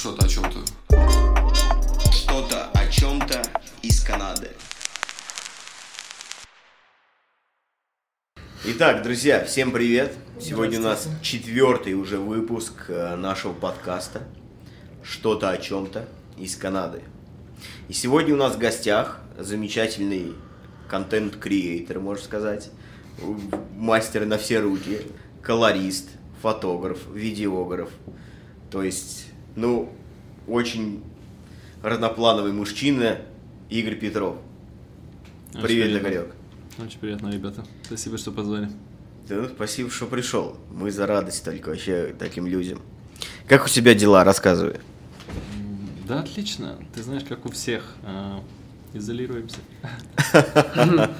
что-то о чем-то. Что-то о чем-то из Канады. Итак, друзья, всем привет! Сегодня у нас четвертый уже выпуск э, нашего подкаста «Что-то о чем-то» из Канады. И сегодня у нас в гостях замечательный контент-креатор, можно сказать, мастер на все руки, колорист, фотограф, видеограф. То есть, ну, очень разноплановый мужчина Игорь Петров. Очень Привет, приятно. Игорек. Очень приятно, ребята. Спасибо, что позвали. Да, спасибо, что пришел. Мы за радость только вообще таким людям. Как у тебя дела? Рассказывай. Да, отлично. Ты знаешь, как у всех. а, изолируемся.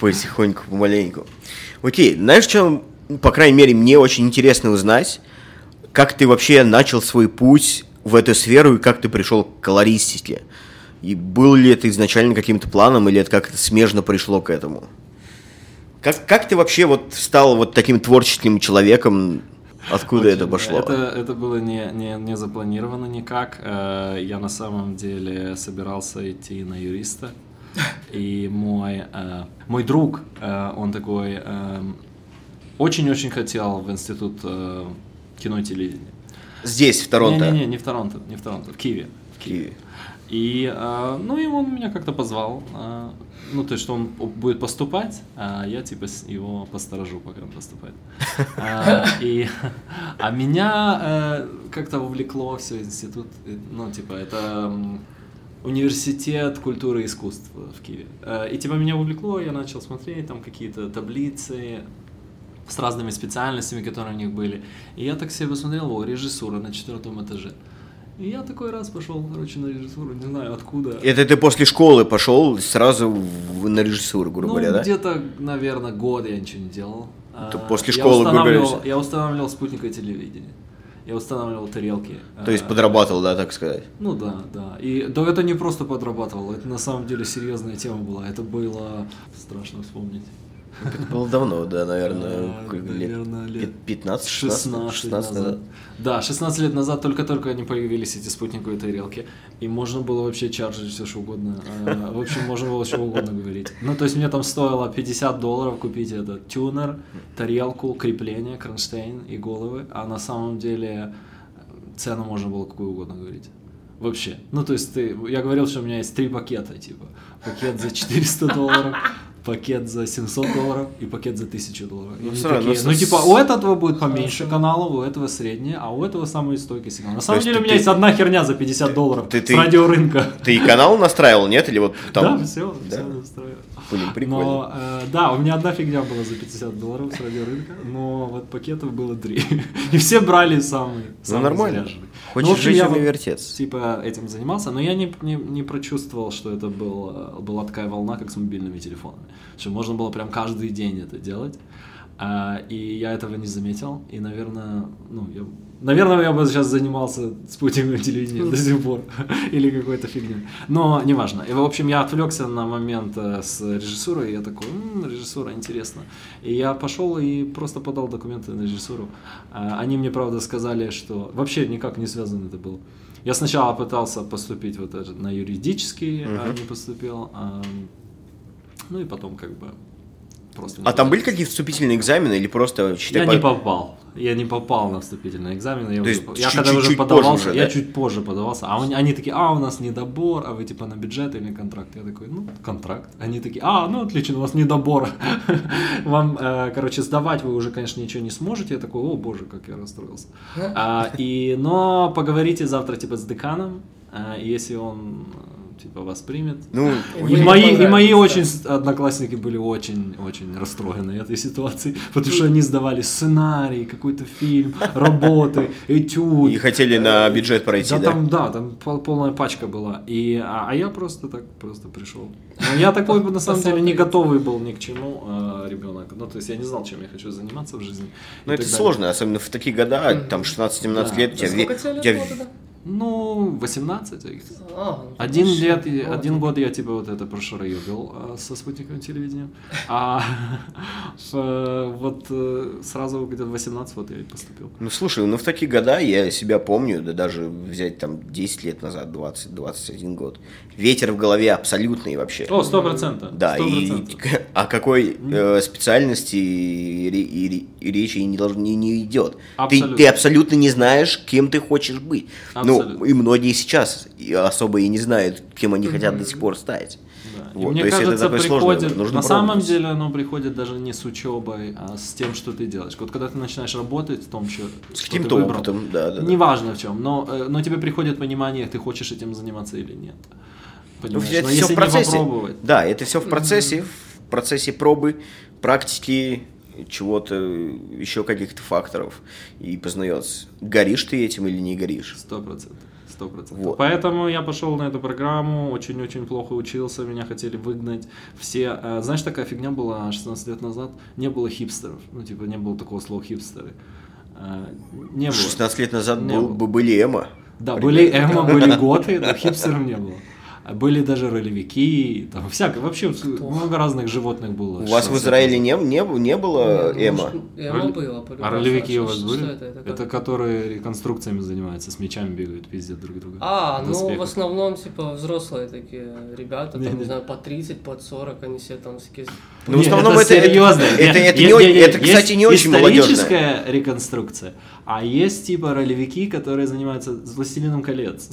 Потихоньку, помаленьку. Окей, знаешь, что, по крайней мере, мне очень интересно узнать, как ты вообще начал свой путь в эту сферу и как ты пришел к колористике? И был ли это изначально каким-то планом, или это как-то смежно пришло к этому? Как, как ты вообще вот стал вот таким творческим человеком? Откуда это Очень, пошло? Это, это было не, не, не запланировано никак. Э, Я на самом деле собирался идти на юриста. И мой, э, мой друг, э, он такой, эм, очень-очень хотел в институт кино и телевидения. Здесь, в Торонто. Не-не-не, не в Торонто, не в Торонто, в Киеве. В Киеве. И, э, ну, и он меня как-то позвал. э, ну, то есть, что он будет поступать, а я, типа, его посторожу, пока он поступает. А, и, а меня э, как-то увлекло все институт, ну, типа, это университет культуры и искусств в Киеве. Э, И, типа, меня увлекло, я начал смотреть там какие-то таблицы, с разными специальностями, которые у них были. И я так себе посмотрел, о, режиссура на четвертом этаже. И я такой раз пошел, короче, на режиссуру, не знаю откуда. Это ты после школы пошел сразу в- на режиссуру, грубо ну, говоря, да? где-то, наверное, год я ничего не делал. То А, после я школы, грубо говоря, устанавливал- всё. Я устанавливал спутниковое телевидение. Я устанавливал тарелки. То есть А, подрабатывал, да, так сказать? Ну да, да. И да, это не просто подрабатывал, это на самом деле серьезная тема была. Это было страшно вспомнить. Это было давно, да, наверное, лет? наверное, лет Пят- 15, 16, 16, 16 назад. назад. Да, 16 лет назад только-только они появились, эти спутниковые тарелки. И можно было вообще чаржить все что угодно. А, В общем, можно было что угодно говорить. Ну, то есть мне там стоило 50 долларов купить этот тюнер, тарелку, крепление, кронштейн и головы. А на самом деле э, цену можно было какую угодно говорить. Вообще. Ну, то есть ты, я говорил, что у меня есть три пакета, типа. Пакет за 400 долларов, пакет за 700 долларов и пакет за 1000 долларов. Ну, равно такие, с- ну, типа, у этого будет поменьше каналов, у этого среднее, а у этого самый стойкий сигнал. На самом деле ты- у меня ты- есть одна херня за 50 долларов ты- с ты- радиорынка. Ты и канал настраивал, нет? Или вот там? Да, все, Да? все настроил. Блин, прикольно. Но, э, да, у меня одна фигня была за 50 долларов с радиорынка, но вот пакетов было три. И все брали самый, Ну, самый нормально. заряженный. Хочешь Ну, общем, жить я вертеться. Типа этим занимался, но я не, не, не прочувствовал, что это был, э, была такая волна, как с мобильными телефонами. Что можно было прям каждый день это делать. А, и я этого не заметил. И, наверное, ну, я, наверное, я бы сейчас занимался спутниковым телевидением до сих пор. Или какой-то фигней. Но неважно. И, в общем, я отвлекся на момент э, с режиссурой, и я такой, «М, режиссура, интересно. И я пошел и просто подал документы на режиссуру. А, Они мне, правда, сказали, что вообще никак не связано это было. Я сначала пытался поступить вот на юридический, а не поступил. а, ну и потом как бы просто... А там были какие-то вступительные экзамены или просто считай, Я по- не попал. Я не попал на вступительный экзамен. Я, То уже- есть я чуть- когда чуть- уже чуть позже подавался, уже, я да? чуть позже подавался. А они, они такие, а, у нас недобор, а вы типа на бюджет или контракт? Я такой, ну, контракт. Они такие, а, ну, отлично, у вас недобор. Вам, э, короче, сдавать вы уже, конечно, ничего не сможете. Я такой, о, боже, как я расстроился. А, и, но поговорите завтра, типа, с деканом, и если он, э, типа, вас примет, Ну, и мои, и мои да. очень одноклассники были очень-очень расстроены этой ситуацией, потому что они сдавали сценарий, какой-то фильм, работы, этюд. и хотели на бюджет пройти, Да, да? там, да, там пол- полная пачка была. И, а, а я просто так просто пришел. Но я такой на самом деле не готовый был ни к чему э, ребенок. Ну, то есть я не знал, чем я хочу заниматься в жизни. Ну, это сложно, особенно в такие года, там 16-17 Да. лет, у тебя, Ну, 18. I guess. А, Один лет, один год я типа вот это прошароебил а, со спутниковым телевидением. А в- вот э, сразу где-то в 18 вот я и поступил. Ну слушай, ну в такие года я себя помню, да даже взять там 10 лет назад, 20-21 год. Ветер в голове абсолютный вообще. О, сто процентов. Да, сто и процентов. к- о какой э, специальности и, и и речи и не, не, не идет. Ты, Абсолютно. ты абсолютно не знаешь, кем ты хочешь быть. Абсолютно. Ну, и многие сейчас и особо и не знают, кем они хотят до сих пор стать. Да. И Вот, мне есть это кажется, сложный приходит, нужно на самом пробовать. деле оно приходит даже не с учебой, а с тем, что ты делаешь. Вот когда ты начинаешь работать в том, что, С что каким-то ты выбрал, опытом, да, да. да. неважно в чем, но, э, но тебе приходит понимание, ты хочешь этим заниматься или нет. Понимаешь? это но все в процессе. Да, это все в процессе, в процессе пробы, практики, чего-то, еще каких-то факторов и познается, горишь ты этим или не горишь. Сто процентов. Сто процентов. Вот. Поэтому я пошел на эту программу, очень-очень плохо учился, меня хотели выгнать. Все, э, знаешь, такая фигня была 16 лет назад, не было хипстеров, ну типа не было такого слова хипстеры. Э, Не было. 16 лет назад Не был, было. бы были эмо. Да, были эмо, были готы, но хипстеров не было. Были даже ролевики, там всякое, вообще много разных животных было. У вас в 16 лет Израиле не, не, не было Ну, эмо? Эмо Роли- было. А ролевики Что- у вас что были? это? Это Это, как? которые реконструкциями занимаются, с мечами бегают, пиздят друг друга. А, ну в основном, типа, взрослые такие ребята, там, не знаю, по 30, под 40, они все там всякие... Ну, в основном это- серьезно. это- это не о- это, кстати, не очень историческая реконструкция, а есть типа ролевики, которые занимаются с Властелином колец.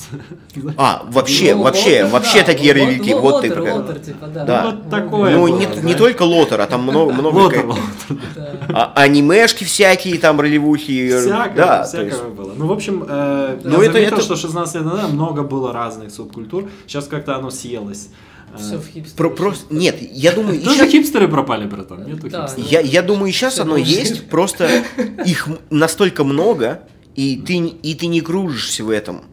А, вообще, Ну, вообще, лотер, вообще да, такие ролевики, лот- вот ты лотер, про- лотер, типа, да. Да. Вот такое Ну, было, не, не только лотер, а там много, много Лотер, как- лотер. Да. а- анимешки всякие, там ролевухи. Всякого, да, то всякого есть- было. Ну, в общем, э, Ну, я это- заметил, это- что 16 лет назад много было разных субкультур. Сейчас как-то оно съелось. Э, Все в хипстере. про- просто, нет, я думаю, Тоже щас- хипстеры пропали, братан. Нету Да, хипстеров. я, я думаю, сейчас оно должны. есть, просто их настолько много, и ты, и ты не кружишься в этом.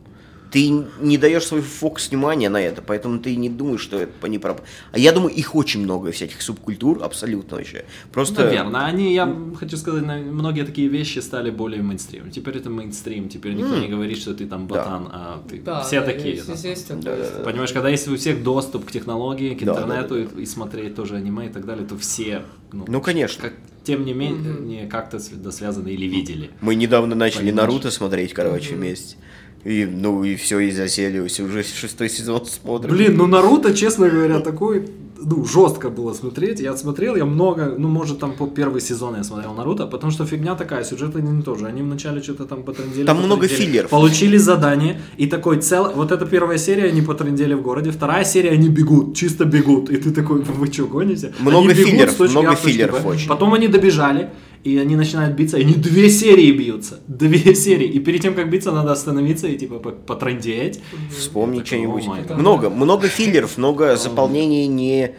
Ты не даешь свой фокус внимания на это, поэтому ты не думаешь, что это не проп... А я думаю, их очень много, всяких субкультур, абсолютно вообще. Просто... Наверное, они, я хочу сказать, многие такие вещи стали более мейнстримом. Теперь это мейнстрим, теперь никто М. не говорит, что ты там Да. ботан, а ты Да, все да, такие. есть- да. есть Да, да, есть да. Понимаешь, когда есть у всех доступ к технологии, к Да, да, интернету да, И, и смотреть тоже аниме и так далее, то все, ну, Ну, конечно. как, тем не менее, как-то св- связаны или видели. Мы недавно начали Понимаешь? Наруто смотреть, короче, вместе. И, ну, и все, и засели, уже шестой сезон смотрим. Блин, ну Наруто, честно говоря, такой, ну, жестко было смотреть. Я смотрел, я много, ну, может, там по первый сезон я смотрел Наруто, потому что фигня такая, сюжеты не тоже. Они вначале что-то там потрындели. Там много филлеров. Получили задание, и такой цел... Вот эта первая серия, они потрындели в городе, вторая серия, они бегут, чисто бегут. И ты такой, вы что, гоните? Много Они филлеров, точки много А филлеров очень. Потом они добежали, и они начинают биться, и они две серии бьются. Две серии. И перед тем, как биться, надо остановиться и, типа, по- потрындеть. Вспомни Такой, что-нибудь. Много, много филлеров, много заполнений, не,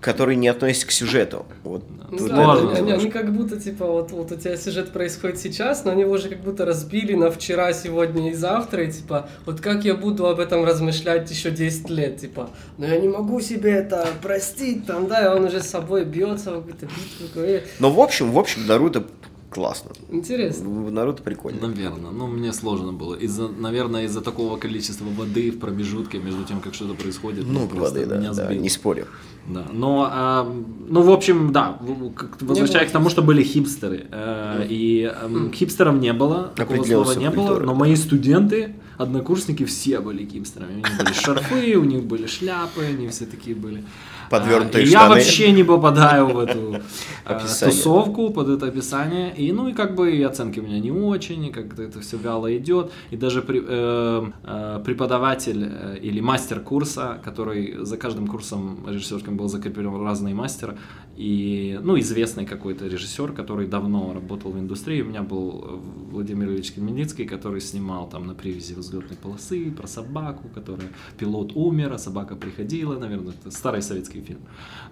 которые не относятся к сюжету. Вот, Ну вот да, это они, они как будто, типа, вот, вот у тебя сюжет происходит сейчас, но они его уже как будто разбили на вчера, сегодня и завтра, и типа, вот как я буду об этом размышлять еще 10 лет, типа, но я не могу себе это простить, там, да, и он уже с собой бьется в какую-то битву, и- Но в общем, в общем, Наруто классно. интересно. Наруто прикольно. Наверное, ну мне сложно было. Из-за, наверное, из-за такого количества воды в промежутке между тем, как что-то происходит. ну, Много просто воды, да, меня да, сбило. не спорю. Да. Но, а, ну, в общем, да, в- возвращаясь к тому, что были хипстеры. э, и эм, хипстеров не было, такого слова не было, но да. мои студенты, однокурсники, все были хипстерами. У них были шарфы, у них были шляпы, они все такие были. Подвернутые А, и я штаны. вообще не попадаю в эту Описание. тусовку под это описание. И ну и как бы и оценки у меня не очень, и как-то это все вяло идет. И даже при- э, э, преподаватель э, или мастер курса, который за каждым курсом режиссерским был закреплен разный мастер, и ну известный какой-то режиссер, который давно работал в индустрии. У меня был э, Владимир Ильич Кельменицкий, который снимал там на привязи взлетной полосы про собаку, которая пилот умер, а собака приходила, наверное, это старый советский фильм.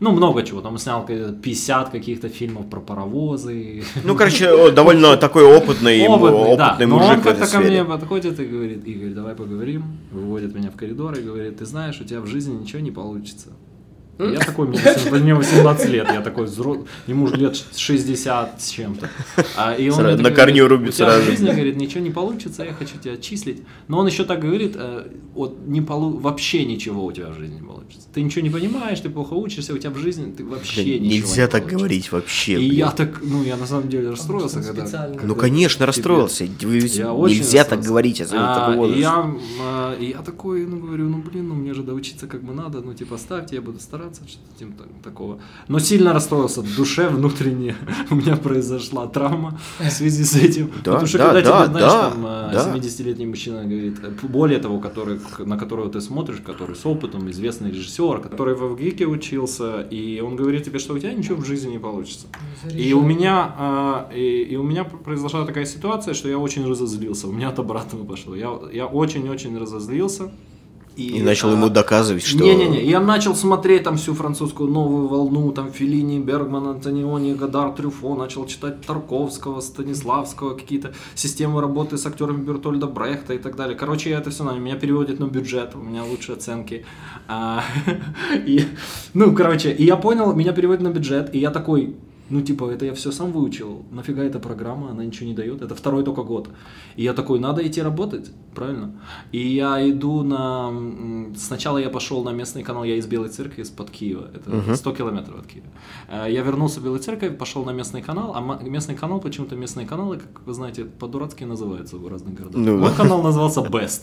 Ну, много чего. Там он снял какие-то 50 каких-то фильмов про паровозы. Ну, короче, довольно такой опытный, Опытный, да. Но мужик он как-то ко мне подходит и говорит, Игорь, давай поговорим. Выводит меня в коридор и говорит, ты знаешь, у тебя в жизни ничего не получится. Я такой, мне 18, мне 18 лет, я такой, взро- ему уже лет 60 с чем-то. А, и он Сразу на корню говорит, рубит сразу. в жизни, говорит, ничего не получится, я хочу тебя отчислить. Но он еще так говорит, э, вот не полу- вообще ничего у тебя в жизни не получится. Ты ничего не понимаешь, ты плохо учишься, у тебя в жизни ты вообще Блин, ничего Нельзя не так получится. говорить вообще. И блин. я так, ну, я на самом деле расстроился, когда... Ну, конечно, расстроился. Я Нельзя так говорить, А, я, а, я такой, ну, говорю, ну, блин, ну, мне же доучиться как бы надо, ну, типа, ставьте, я буду стараться, что-то типа так- такого. Но сильно расстроился в душе, внутренне. У меня произошла травма в связи с этим. Да, Потому что да, когда да, тебе, знаешь, да, там, а, да. 70-летний мужчина говорит, э, более того, который, на которого ты смотришь, который с опытом, известный режиссер, который в ВГИКе учился, и он говорит тебе, что у тебя ничего в жизни не получится. И у меня, а, и, и у меня произошла такая ситуация, что я очень разозлился. У меня от обратного пошло. Я, я очень-очень разозлился. И начал а, ему доказывать, что... Не-не-не, я начал смотреть там всю французскую новую волну, там Филини, Бергман, Антониони, Гадар, Трюфо, начал читать Тарковского, Станиславского, какие-то системы работы с актерами Бертольда Брехта и так далее. Короче, я это все знаю, меня переводят на бюджет, у меня лучшие оценки. А, и, ну, короче, и я понял, меня переводят на бюджет, и я такой, ну, типа, это я все сам выучил. Нафига эта программа, она ничего не дает. Это второй только год. И я такой, надо идти работать, правильно? И я иду на... Сначала я пошел на местный канал, я из Белой Церкви, из-под Киева. Это 100 километров от Киева. Э, Я вернулся в Белую Церковь, пошел на местный канал, а местный канал, почему-то местные каналы, как вы знаете, по-дурацки называются в разных городах. Ну Мой да. канал назывался Best.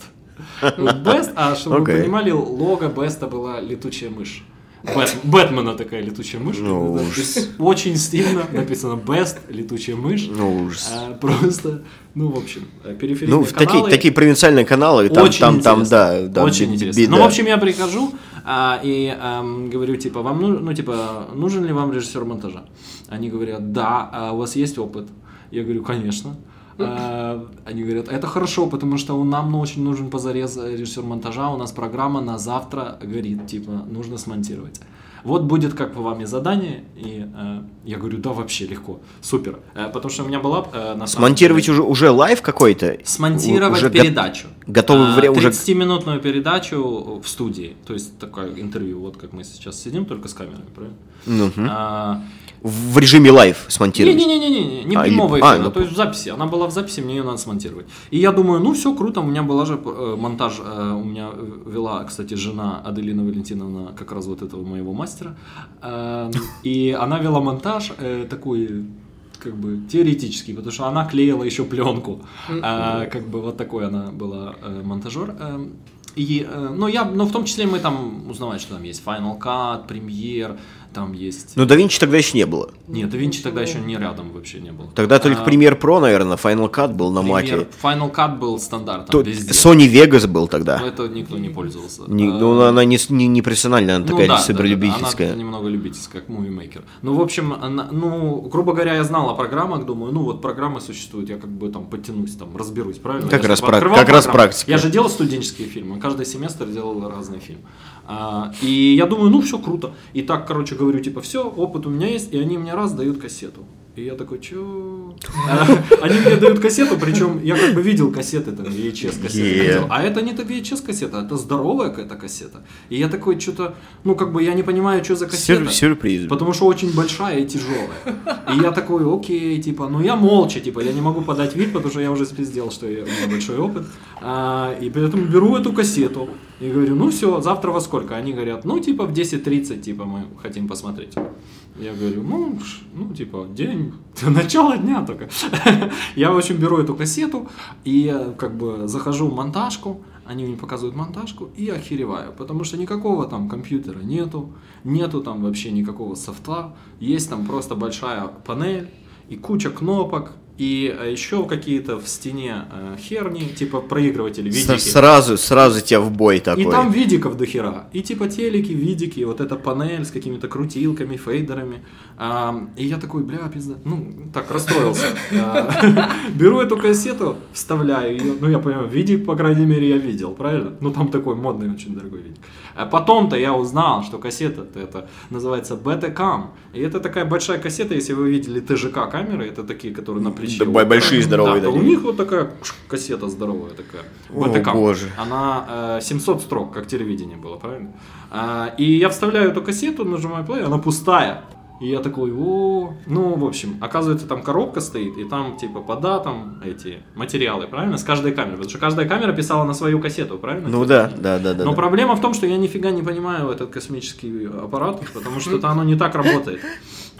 Best, а чтобы Окей. вы понимали, лого Беста была летучая мышь. Бэт- Бэтмена такая летучая мышь. Ну, Да, ужас. Очень стильно написано Best, летучая мышь. Ну, ужас. А, Просто, ну, в общем, э, периферийные Ну, в такие, каналы. такие провинциальные каналы, там, Очень там, там, да, да, Очень б- интересно. беда. Ну, в общем, я прихожу а, и ам, говорю, типа, вам ну, ну, типа, нужен ли вам режиссер монтажа? Они говорят, да, а у вас есть опыт? Я говорю, конечно. А, Они говорят, это хорошо, потому что нам очень нужен позарез режиссер монтажа, у нас программа на завтра горит, типа, нужно смонтировать. Вот будет как по вам и задание, и э, я говорю, да, вообще легко, супер. Э, потому что у меня была э, на Смонтировать деле- уже, уже live какой-то? Смонтировать Уже передачу. готовый А, вариа- уже- 30-минутную передачу в студии. То есть такое интервью, вот как мы сейчас сидим, только с камерой, правильно? А, В режиме live смонтировать? Не-не-не, не А, прямого а, эфира, ну, то есть в записи. Она была в записи, мне ее надо смонтировать. И я думаю, ну все круто, у меня была же э, монтаж, э, у меня э, вела, кстати, жена Аделина Валентиновна, как раз вот этого моего мастера. Э, И она вела монтаж э, такой как бы теоретический, потому что она клеила еще пленку. А, как бы вот такой она была э, монтажер. Эм, И, э, ну, я, ну, в том числе мы там узнавали, что там есть Final Cut, Premiere, там есть... Ну, да Винчи тогда еще не было. Нет, да Винчи тогда еще не рядом вообще не был. Тогда только А, Premiere Pro, наверное, Final Cut был на Premiere- маке. Final Cut был стандартом То- везде. Sony Vegas был Но тогда. это никто не пользовался. Не- А, ну, она не, не, не профессиональная, она ну такая да, супер да. Она немного любительская, как мувимейкер. Ну, в общем, она- ну, грубо говоря, я знал о программах, думаю, ну, вот программы существуют, я как бы там подтянусь, там, разберусь, правильно? Как Я раз прак- как раз практика. Я же делал студенческие фильмы, каждый семестр делал разный фильм. А, и я думаю, ну, все круто. И так, короче, говорю, типа, все, опыт у меня есть, и они мне раз дают кассету. И я такой, чё? Они мне дают кассету, причем я как бы видел кассеты, там, VHS кассеты. А это не та VHS кассета, это здоровая какая-то кассета. И я такой, что-то, ну, как бы я не понимаю, что за кассета. Сюр- сюрприз. Потому что очень большая и тяжелая. И я такой, окей, типа, ну я молча, типа, я не могу подать вид, потому что я уже спиздел, что я, у меня большой опыт. А, и поэтому беру эту кассету и говорю, ну все, завтра во сколько? Они говорят, ну типа в 10.30, типа, мы хотим посмотреть. Я говорю, ну, ну, типа, день, начало дня только. Я, в общем, беру эту кассету и э, как бы захожу в монтажку, они мне показывают монтажку и охереваю, потому что никакого там компьютера нету, нету там вообще никакого софта, есть там просто большая панель и куча кнопок, и э, еще какие-то в стене э, херни, типа проигрыватели, видики. Сразу, сразу тебя в бой такой. И там видиков до хера. И типа телеки, видики, вот эта панель с какими-то крутилками, фейдерами. И я такой, бля, пизда. Ну, так, расстроился. А, Беру эту кассету, вставляю ее. Ну, я понимаю, видик, по крайней мере, я видел, правильно? Ну, там такой модный, очень дорогой видик. А потом-то я узнал, что кассета это называется Betacam. И это такая большая кассета, если вы видели ТЖК камеры, это такие, которые на плече. Да, бо- большие здоровые Да, то у них вот такая кассета здоровая такая. О, BTK. боже. Она э, 700 строк, как телевидение было, правильно? А, и я вставляю эту кассету, нажимаю play, она пустая. И я такой, о, ну, в общем, оказывается, там коробка стоит, и там, типа, по датам эти материалы, правильно, с каждой камеры, потому что каждая камера писала на свою кассету, правильно? Ну да, да, да, да. Но да. проблема в том, что я нифига не понимаю этот космический аппарат, потому что это оно не так работает.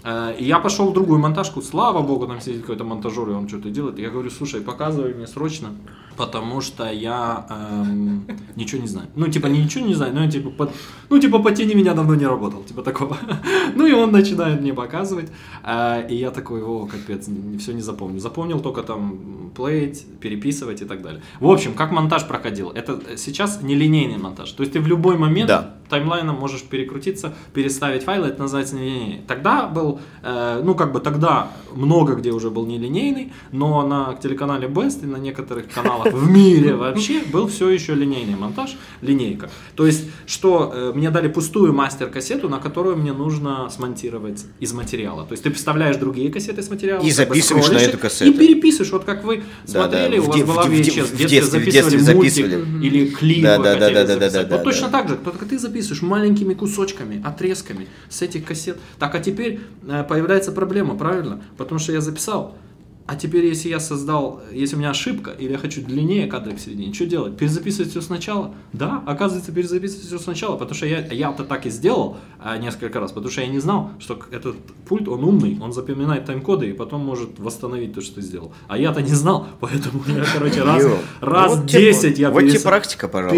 Э, И я пошел в другую монтажку, слава богу, там сидит какой-то монтажер, и он что-то делает. Я говорю, слушай, показывай мне срочно, потому что я эм, ничего не знаю. Ну, типа, ничего не знаю, но я типа, под- ну, типа, по тени меня давно не работал, типа такого. Ну, и он начинает мне показывать, э, и я такой, о, капец, все не запомню. Запомнил только там плеить, переписывать и так далее. В общем, как монтаж проходил? Это сейчас нелинейный монтаж. То есть ты в любой момент Да. таймлайном можешь перекрутиться, переставить файлы, это называется нелинейный. Тогда был, э, ну как бы тогда много где уже был нелинейный, но на телеканале Best и на некоторых каналах в мире вообще был все еще линейный монтаж, линейка. То есть, что э, мне дали пустую мастер-кассету, на которую мне нужно смонтировать из материала. То есть ты вставляешь другие кассеты с материала, И записываешь на эту кассету. И переписываешь, вот как вы смотрели, у вас была VHS, в детстве записывали мультик или клип Да, вы да, да, хотели да, да, записать. да, Вот точно так же, только ты записываешь маленькими кусочками, отрезками с этих кассет. Так, а теперь э, появляется проблема, правильно? Потому что я записал, а теперь, если я создал, если у меня ошибка, или я хочу длиннее кадры в середине, что делать? Перезаписывать все сначала? Да, оказывается, перезаписывать все сначала, потому что я, я-то так и сделал а, несколько раз, потому что я не знал, что этот пульт, он умный, он запоминает тайм-коды и потом может восстановить то, что ты сделал. А я-то не знал, поэтому я, короче, раз, раз Вот тебе- 10 я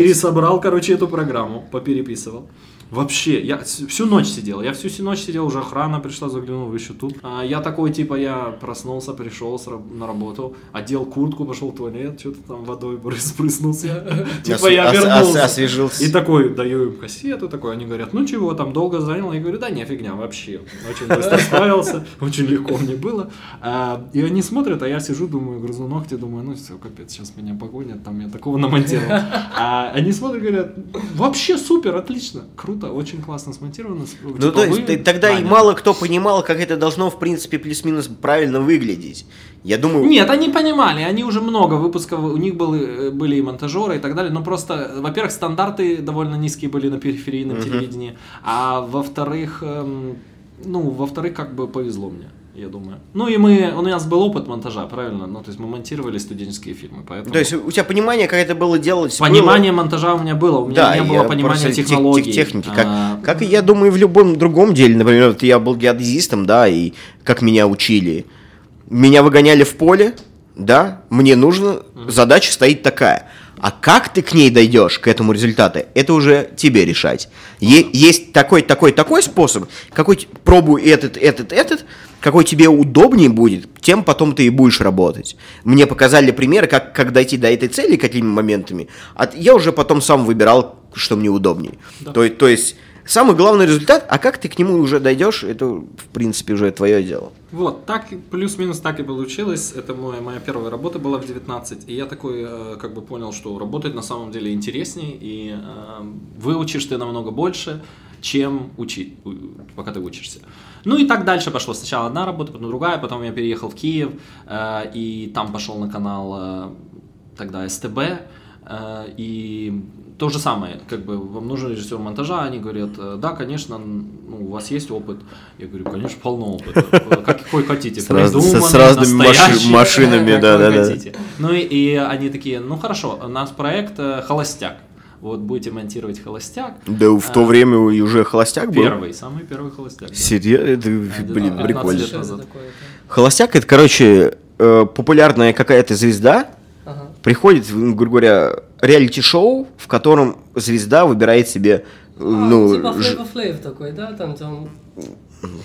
пересобрал, короче, эту программу, попереписывал. Вообще, я всю ночь сидел. Я всю си- ночь сидел, уже охрана пришла, заглянул, вы еще тут. А я такой, типа, я проснулся, пришел на работу, одел куртку, пошел в туалет, что-то там водой брыз- спрыснулся. Типа я вернулся. освежился. И такой, даю им кассету, такой, они говорят, ну чего, там долго занял? Я говорю, да не, фигня, вообще. Очень быстро справился, очень легко мне было. А, И они смотрят, а я сижу, думаю, грызу ногти, думаю, ну все, капец, сейчас меня погонят, там я такого намонтировал. А они смотрят, говорят, вообще супер, отлично, круто, очень классно смонтировано. Ну, Типа, то есть, вы т- тогда и наняты. мало кто понимал, как это должно, в принципе, плюс-минус правильно выглядеть. Я думаю, Нет, они понимали, они уже много выпусков, у них были, были и монтажеры и так далее, но просто, во-первых, стандарты довольно низкие были на периферийном телевидении, а во-вторых, эм, ну, во-вторых, как бы повезло мне. Я думаю. Ну и мы, у нас был опыт монтажа, правильно? Ну, то есть мы монтировали студенческие фильмы, поэтому... то есть у тебя понимание, как это было делать? было? Понимание монтажа у меня было, у меня Да, не было понимания тех- технологий. тех- техники. Как, А, как я думаю, в любом другом деле. Например, вот я был геодезистом, да, и как меня учили. Меня выгоняли в поле, да, мне нужно, задача стоит такая. А как ты к ней дойдешь, к этому результату, это уже тебе решать. Е- есть такой, такой, такой способ, какой пробуй этот, этот, этот, какой тебе удобнее будет, тем потом ты и будешь работать. Мне показали примеры, как, как дойти до этой цели какими моментами, а я уже потом сам выбирал, что мне удобнее. Да. То, то есть, самый главный результат, а как ты к нему уже дойдешь, это, в принципе, уже твое дело. Вот, так, плюс-минус так и получилось. Это моя, моя первая работа была в 19. И я такой, э, как бы понял, что работать на самом деле интереснее, и э, выучишь ты намного больше, чем учить, пока ты учишься. Ну и так дальше пошло. Сначала одна работа, потом другая, потом я переехал в Киев, э, и там пошел на канал э, тогда СТБ, э, и то же самое, как бы вам нужен режиссер монтажа, они говорят, э, да, конечно, ну, у вас есть опыт. Я говорю, конечно, полно опыта. Э, Какой хотите, С раз- с- разными маши- машинами, какой да-да-да. хотите. Ну и, и они такие, ну хорошо, у нас проект э, «Холостяк». Вот будете монтировать «Холостяк». Да в то А, время уже холостяк был. Первый, самый первый «Холостяк». да. Серьезно? Это, где-то блин, 15 прикольно. Холостяк это, короче, популярная какая-то звезда, Ага. приходит, в, грубо говоря, реалити-шоу, в котором звезда выбирает себе, э, А, ну, типа Flavor Flav такой, да? Там, там...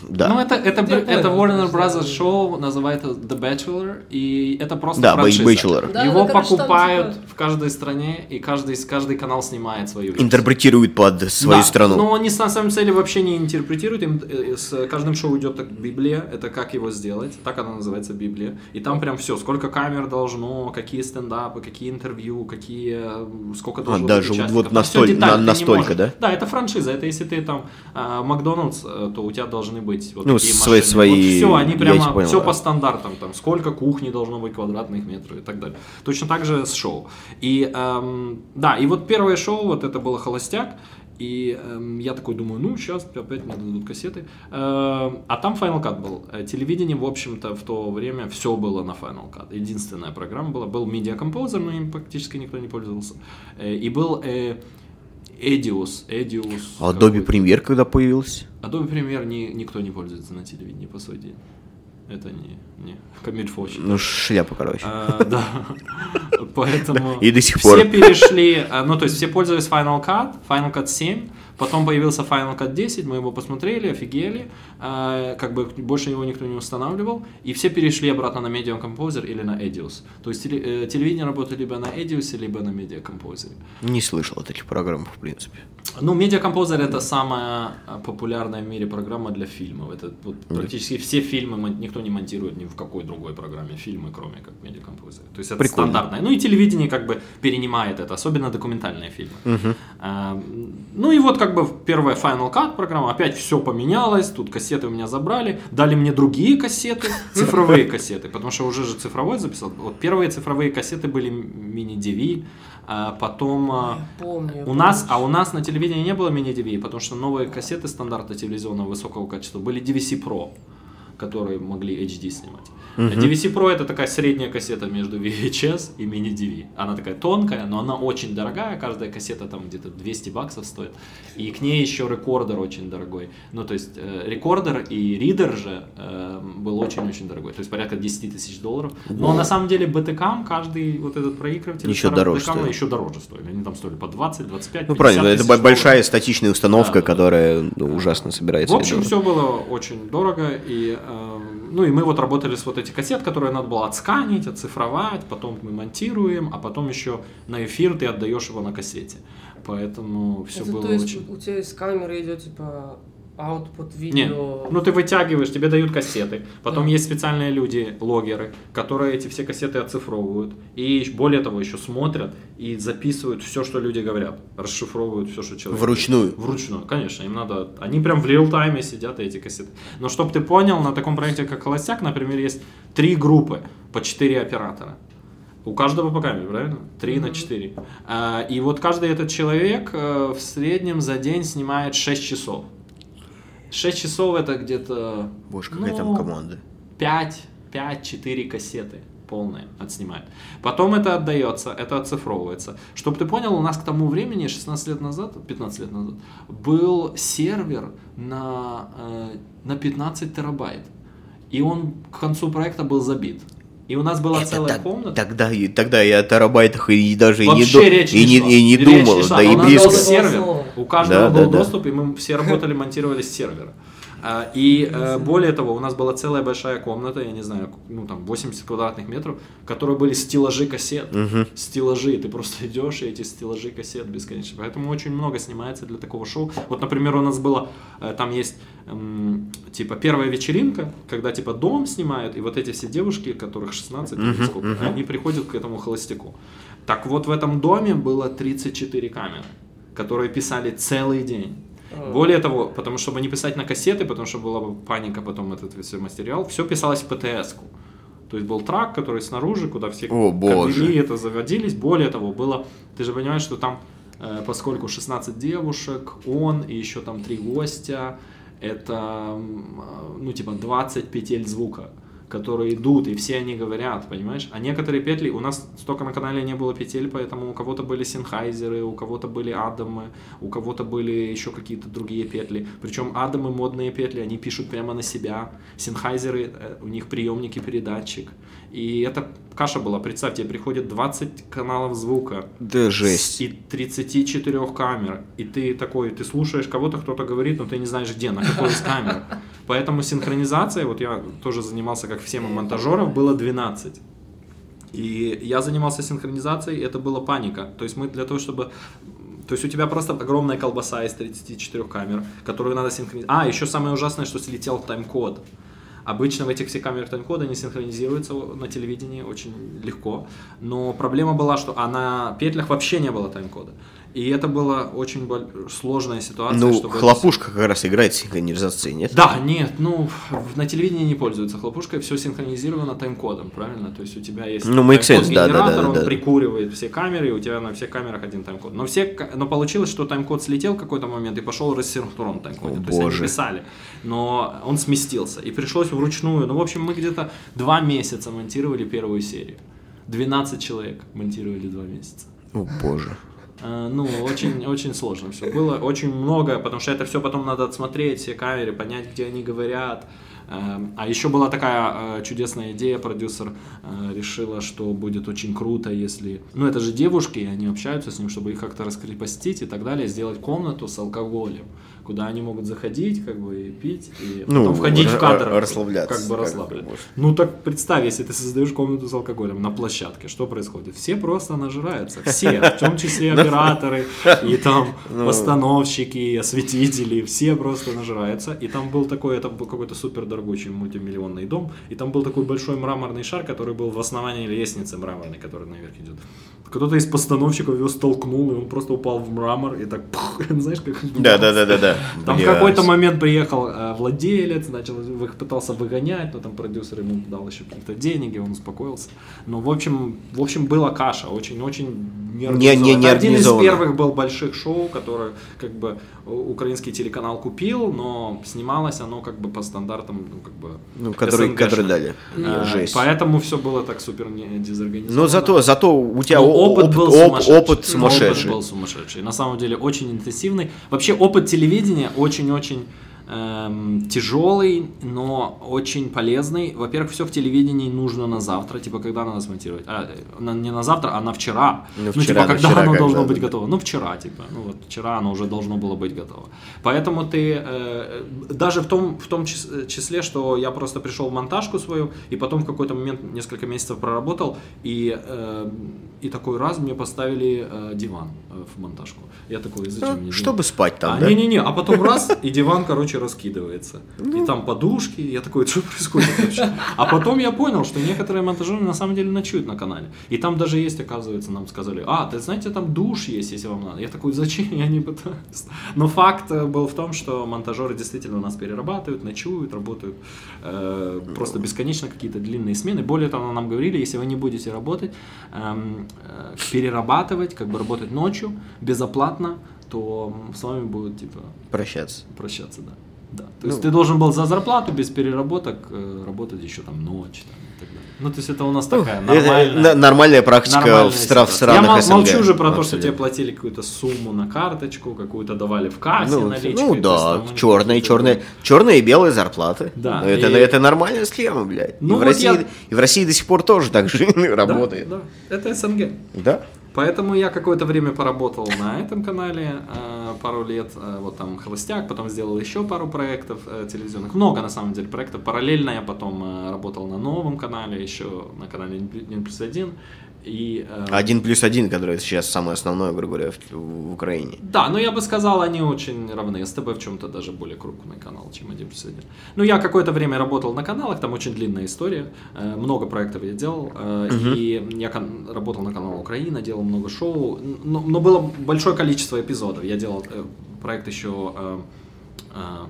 да. Ну, это, это, это понял, Warner Brothers это. шоу, называется The Bachelor, и это просто Да, франшиза. Bachelor. Да, Его ну, покупают в каждой стране, и каждый, каждый канал снимает свою версию. Интерпретирует под свою Да, страну. Но они на самом деле вообще не интерпретируют. Им, э, с каждым шоу идет так Библия, это как его сделать, так она называется Библия. И там прям все, сколько камер должно, какие стендапы, какие интервью, какие, э, сколько должно А, даже быть участников. вот настоль- на- не настолько, да? Да, это франшиза. Это если ты там э, Макдональдс, э, то у тебя должны быть вот Ну, такие свои- машины. свои, все, они прямо понял, все да. по стандартам, там, сколько кухни должно быть квадратных метров и так далее. Точно так же с шоу. И эм, да, и вот первое шоу, вот это было «Холостяк», и эм, я такой думаю, ну, сейчас опять мне дадут кассеты. Эм, а там Final Cut был. Э, Телевидение, в общем-то, в то время все было на Final Cut. Единственная программа была. Был Media Composer, но им практически никто не пользовался. Э, и был э, Edius. Edius А Adobe. Premiere когда появился? Adobe Premiere ни, никто не пользуется на телевидении, по сути. Это не, не камильфо. Ну, шляпа, короче. А, да. Поэтому И до сих пор. все перешли, а, ну то есть все пользовались Final Cut, Final Cut 7, потом появился Final Cut 10, мы его посмотрели, офигели, а, как бы больше его никто не устанавливал, и все перешли обратно на Medium Composer или на Edius. То есть теле- э, телевидение работает либо на Edius, либо на Media Composer. Не слышал о таких программах, в принципе. Ну, Media Composer это самая а, популярная в мире программа для фильмов. Это вот практически все фильмы никто не монтирует ни в какой другой программе фильмы, кроме как Media Composer. То есть это Прикольно. стандартное. Ну и телевидение как бы перенимает это, особенно документальные фильмы. А, ну и вот как бы первая Final Cut программа, опять все поменялось, тут кассеты у меня забрали, дали мне другие кассеты, цифровые кассеты, потому что уже же цифровой записал. Вот первые цифровые кассеты были мини-DV, а потом... а, Я помню. у нас, помню. а у нас на телевидении не было мини-DV, потому что новые кассеты стандарта телевизионного высокого качества были DVC Pro, которые могли HD снимать. DVC Pro это такая средняя кассета между VHS и мини-DV. Она такая тонкая, но она очень дорогая, каждая кассета там где-то 200 баксов стоит. И к ней еще рекордер очень дорогой. Ну, то есть э, рекордер и ридер же э, был очень-очень дорогой, то есть порядка 10 тысяч долларов. Но на самом деле BTCam, каждый вот этот проигрыватель Еще дороже BTCam стоил. еще дороже стоили. Они там стоили по 20, 25, Ну, 50 правильно, это долларов. большая статичная установка, Да, да, да. которая ну, ужасно собирается. В общем, все было очень дорого. И, ну, и мы вот работали с вот этих кассет, которые надо было отсканить, оцифровать, потом мы монтируем, а потом еще на эфир ты отдаешь его на кассете. Поэтому все Это было то есть очень... у тебя из камеры идет типа output Не, видео. ну ты вытягиваешь, тебе дают кассеты. Потом Да. есть специальные люди, логеры, которые эти все кассеты оцифровывают. И более того, еще смотрят и записывают все, что люди говорят. Расшифровывают все, что человек Вручную. Вручную, конечно, им надо... Они прям в реал-тайме сидят, эти кассеты. Но чтобы ты понял, на таком проекте, как «Холостяк», например, есть три группы по четыре оператора. У каждого по камере, правильно? Три на четыре. А, И вот каждый этот человек э, в среднем за день снимает 6 часов. 6 часов это где-то... Боже, какая ну, там команда. 5, 5-4 кассеты полные отснимает. Потом это отдается, это оцифровывается. Чтобы ты понял, у нас к тому времени, 16 лет назад, 15 лет назад, был сервер на, э, на 15 терабайт. И он к концу проекта был забит. И у нас была Это целая так- комната. Тогда, и- тогда я о терабайтах и даже и не, Вообще ду- и не и не Речь думал, не шла. да и у нас близко. был сервер. У каждого Да, был да, да. доступ, и мы все работали, монтировали с сервера. А, И э, более того, у нас была целая большая комната, я не знаю, ну там 80 квадратных метров, в которой были стеллажи кассет. Стеллажи, ты просто идешь, и эти стеллажи кассет бесконечно. Поэтому очень много снимается для такого шоу. Вот, например, у нас было, э, там есть типа первая вечеринка, когда типа дом снимают, и вот эти все девушки, которых 16 или сколько, они приходят к этому холостяку. Так вот в этом доме было 34 камеры, которые писали целый день. Более того, потому чтобы не писать на кассеты, потому что была бы паника потом этот весь материал, все писалось в ПТС-ку. То есть был трак, который снаружи, куда все О, кабели это заводились. Более того, было, ты же понимаешь, что там, э, поскольку 16 девушек, он и еще там три гостя, это, э, ну, типа 20 петель звука, которые идут, и все они говорят, понимаешь? А некоторые петли, у нас столько на канале не было петель, поэтому у кого-то были синхайзеры, у кого-то были адамы, у кого-то были еще какие-то другие петли. Причем адамы, модные петли, они пишут прямо на себя. Синхайзеры, э, у них приемники, передатчик. И это каша была. Представьте, приходит 20 каналов звука, Да жесть. и 34 камер. И ты такой, ты слушаешь кого-то, кто-то говорит, но ты не знаешь где, на какой из камер. Поэтому синхронизация, вот я тоже занимался, как все мы, монтажеров, было 12. И я занимался синхронизацией, это была паника. То есть мы для того, чтобы то есть у тебя просто огромная колбаса из 34 камер, которую надо синхронизировать. А, еще самое ужасное, что слетел тайм-код. Обычно в этих всех камерах тайм-кода они синхронизируются на телевидении очень легко. Но проблема была, что на петлях вообще не было тайм-кода. И это была очень сложная ситуация. Ну, чтобы хлопушка это... как раз играет синхронизацией, нет? Да, нет, ну, на телевидении не пользуются хлопушкой, все синхронизировано тайм-кодом, правильно? То есть у тебя есть ну, make sense, да, да, да, он да. прикуривает все камеры, и у тебя на всех камерах один тайм-код. Но, все, но получилось, что тайм-код слетел в какой-то момент и пошел рассинхрон тайм-коде. То боже. есть они писали, но он сместился. И пришлось вручную, ну, в общем, мы где-то два месяца монтировали первую серию. 12 человек монтировали два месяца. О, боже. Э, ну, очень, очень сложно все было, очень много, потому что это все потом надо отсмотреть, все камеры, понять, где они говорят. Эм, а еще была такая э, чудесная идея, продюсер э, решила, что будет очень круто, если... Ну, это же девушки, и они общаются с ним, чтобы их как-то раскрепостить и так далее, сделать комнату с алкоголем куда они могут заходить, как бы, и пить, и ну, потом входить в кадр. Расслабляться. Как бы расслабляться. Ну так представь, если ты создаешь комнату с алкоголем на площадке, что происходит? Все просто нажираются, все, в том числе операторы, и там ну. постановщики, осветители, все просто нажираются. И там был такой, это был какой-то супер дорогучий мультимиллионный дом, и там был такой большой мраморный шар, который был в основании лестницы мраморной, который наверх идет. Кто-то из постановщиков его столкнул, и он просто упал в мрамор, и так, пух, знаешь, как... Да, да, да, да, да. Там в какой-то момент приехал э, владелец, начал, пытался выгонять, но там продюсер ему дал еще каких-то денег, и он успокоился. Ну, в общем, в общем, была каша, очень-очень не, не, не, Один из первых был больших шоу, который как бы украинский телеканал купил, но снималось оно как бы по стандартам, ну, как бы... Ну, которые, которые дали. А, Жесть. Поэтому все было так супер не дезорганизовано. Но зато, зато у тебя но опыт, опыт был оп, сумасшедший. Опыт сумасшедший. Опыт был сумасшедший. На самом деле очень интенсивный. Вообще опыт телевидения очень-очень эм, тяжелый, но очень полезный. Во-первых, все в телевидении нужно на завтра, типа когда надо смонтировать. А, на, не на завтра, а на вчера. Ну, вчера ну типа, когда вчера, оно когда, должно да, быть готово. Ну, вчера, типа. Ну, вот вчера оно уже должно было быть готово. Поэтому ты, э, даже в том, в том числе, что я просто пришел в монтажку свою, и потом в какой-то момент несколько месяцев проработал, и, э, и такой раз мне поставили э, диван э, в монтажку. Я такой, зачем мне Чтобы спать там, а, да? Не-не-не, а потом раз, и диван, короче, раскидывается. И там подушки, я такой, что происходит вообще? А потом я понял, что некоторые монтажеры на самом деле ночуют на канале. И там даже есть, оказывается, нам сказали, а, ты знаете, там душ есть, если вам надо. Я такой, зачем, я не пытаюсь. Но факт э, был в том, что монтажеры действительно у нас перерабатывают, ночуют, работают э, просто бесконечно какие-то длинные смены. Более того, нам говорили, если вы не будете работать, эм, э, перерабатывать, как бы работать ночью, безоплатно, то с вами будут, типа... Прощаться. Прощаться, да. Да. То ну, есть ты должен был за зарплату без переработок э, работать еще там ночь. Там, и так далее. Ну, то есть это у нас такая нормальная, это нормальная практика нормальная в, стран, в странах Я СНГ. молчу уже про то, что тебе платили какую-то сумму на карточку, какую-то давали в кассе ну, наличкой. Ну да, есть, черные, черные, черные и белые зарплаты. Да. Это, и... это нормальная схема, блядь. Ну, и, в вот России, я... и в России до сих пор тоже так же работает. Да, да, это СНГ. Да. Поэтому я какое-то время поработал на этом канале, э, пару лет, э, вот там «Холостяк», потом сделал еще пару проектов э, телевизионных, много на самом деле проектов. Параллельно я потом работал на новом канале, еще на канале «1 плюс 1», и, э... Один плюс один, который сейчас самое основное, грубо говоря, в, в Украине. Да, но я бы сказал, они очень равны. СТБ в чем-то даже более крупный канал, чем один плюс один. Ну, я какое-то время работал на каналах, там очень длинная история. Э, много проектов я делал. Э, угу. И я кан- работал на канале Украина, делал много шоу. Но, но было большое количество эпизодов. Я делал э, проект еще... Э, э,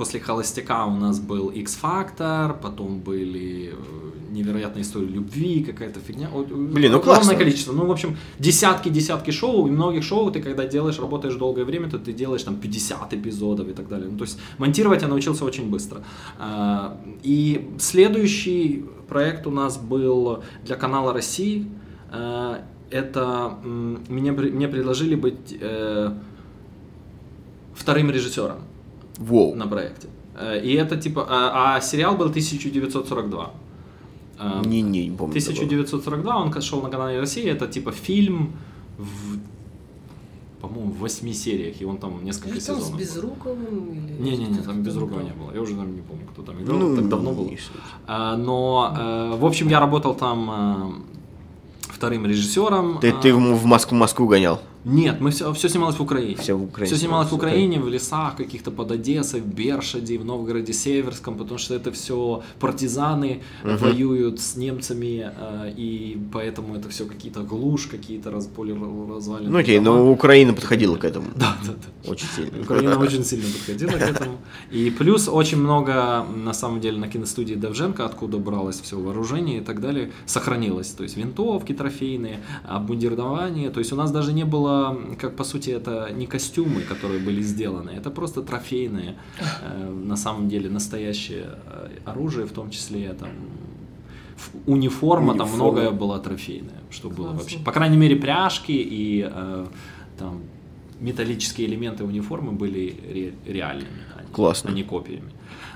после холостяка у нас был X-Factor, потом были э, невероятные истории любви, какая-то фигня. Блин, ну классное количество. Ну, в общем, десятки-десятки шоу, и многих шоу ты, когда делаешь, работаешь долгое время, то ты делаешь там 50 эпизодов и так далее. Ну, то есть монтировать я научился очень быстро. А, и следующий проект у нас был для канала России. А, это мне, мне предложили быть э, вторым режиссером wow. на проекте. Э, и это типа... А, а сериал был 1942. Не, не, не помню. 1942, такого. он шел на канале России, это типа фильм в по-моему, в восьми сериях, и он там несколько Или там с сезонов. Безруковым? или Не-не-не, кто-то там без там Безрукова не было. Я уже там не помню, кто там играл. Ну, так давно было. не. А, но, э, в общем, я работал там вторым режиссером. Ты, А, ты в в Москву, Москву гонял? Нет, мы все, все снималось в Украине. Всё в Украине Все снималось в Украине, в лесах каких-то под Одессой, в Бершаде, в Новгороде Северском, потому что это все партизаны воюют с немцами, э, и поэтому это все какие-то глушь, какие-то раз, поле развалины. Ну окей, но Украина подходила к этому. Да, да, да. Очень сильно. Украина очень сильно подходила к этому. И плюс очень много, на самом деле, на киностудии Довженко, откуда бралось все вооружение и так далее, сохранилось. То есть винтовки трофейные, обмундирование. То есть у нас даже не было, как по сути, это не костюмы, которые были сделаны, это просто трофейные, э, на самом деле, настоящее э, оружие, в том числе там ф- униформа, там Униформа. многое было трофейное, что было Классно. вообще. По крайней мере, пряжки и э, там металлические элементы униформы были ре- реальными, а не- Классно. а не копиями.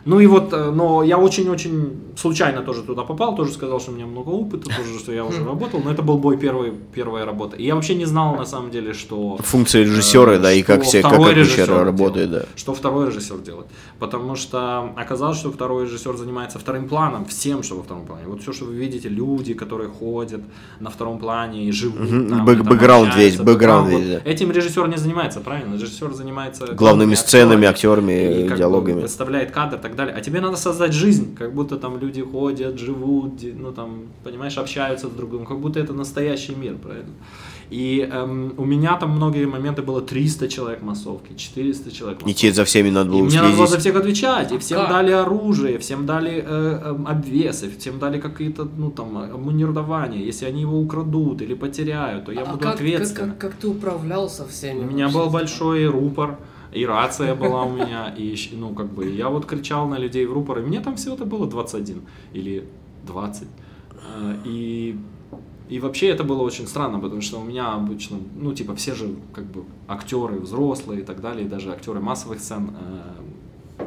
Ну и вот, э, но я очень-очень случайно тоже туда попал, тоже сказал, что у меня много опыта, тоже, что я уже работал, но это был мой первый, первая работа. И я вообще не знал на самом деле, что... Функции режиссера, э, да, и как все, как режиссер работает, делает, да. Что второй режиссер делает. Потому что оказалось, что второй режиссер занимается вторым планом, всем, что во втором плане. Вот все, что вы видите, люди, которые ходят на втором плане и живут Мгм, там, бэк- и там бэкграунд весь, бэкграунд бэкграунд. весь, да. Этим режиссер не занимается, правильно? Режиссер занимается Главными сценами, актерами, и как бы диалогами. представляет кадр и так далее. А тебе надо создать жизнь, как будто там люди ходят, живут, ну там, понимаешь, общаются с друг другом, как будто это настоящий мир, правильно? И эм, у меня там многие моменты было 300 человек массовки, 400 человек И массовки. тебе за всеми надо И было мне надо было за всех отвечать, и всем Как? дали оружие, всем дали э, э, обвесы, всем дали какие-то, ну там, обмундирование. Если они его украдут или потеряют, то я А буду как, как, ответственен. как, как ты управлялся всеми? У меня был большой рупор, и рация была у меня, и, ну, как бы, я вот кричал на людей в рупор, и мне там всего-то было 21 или 20. Э, И, и вообще это было очень странно, потому что у меня обычно, ну, типа, все же, как бы, актеры взрослые и так далее, и даже актеры массовых сцен, э,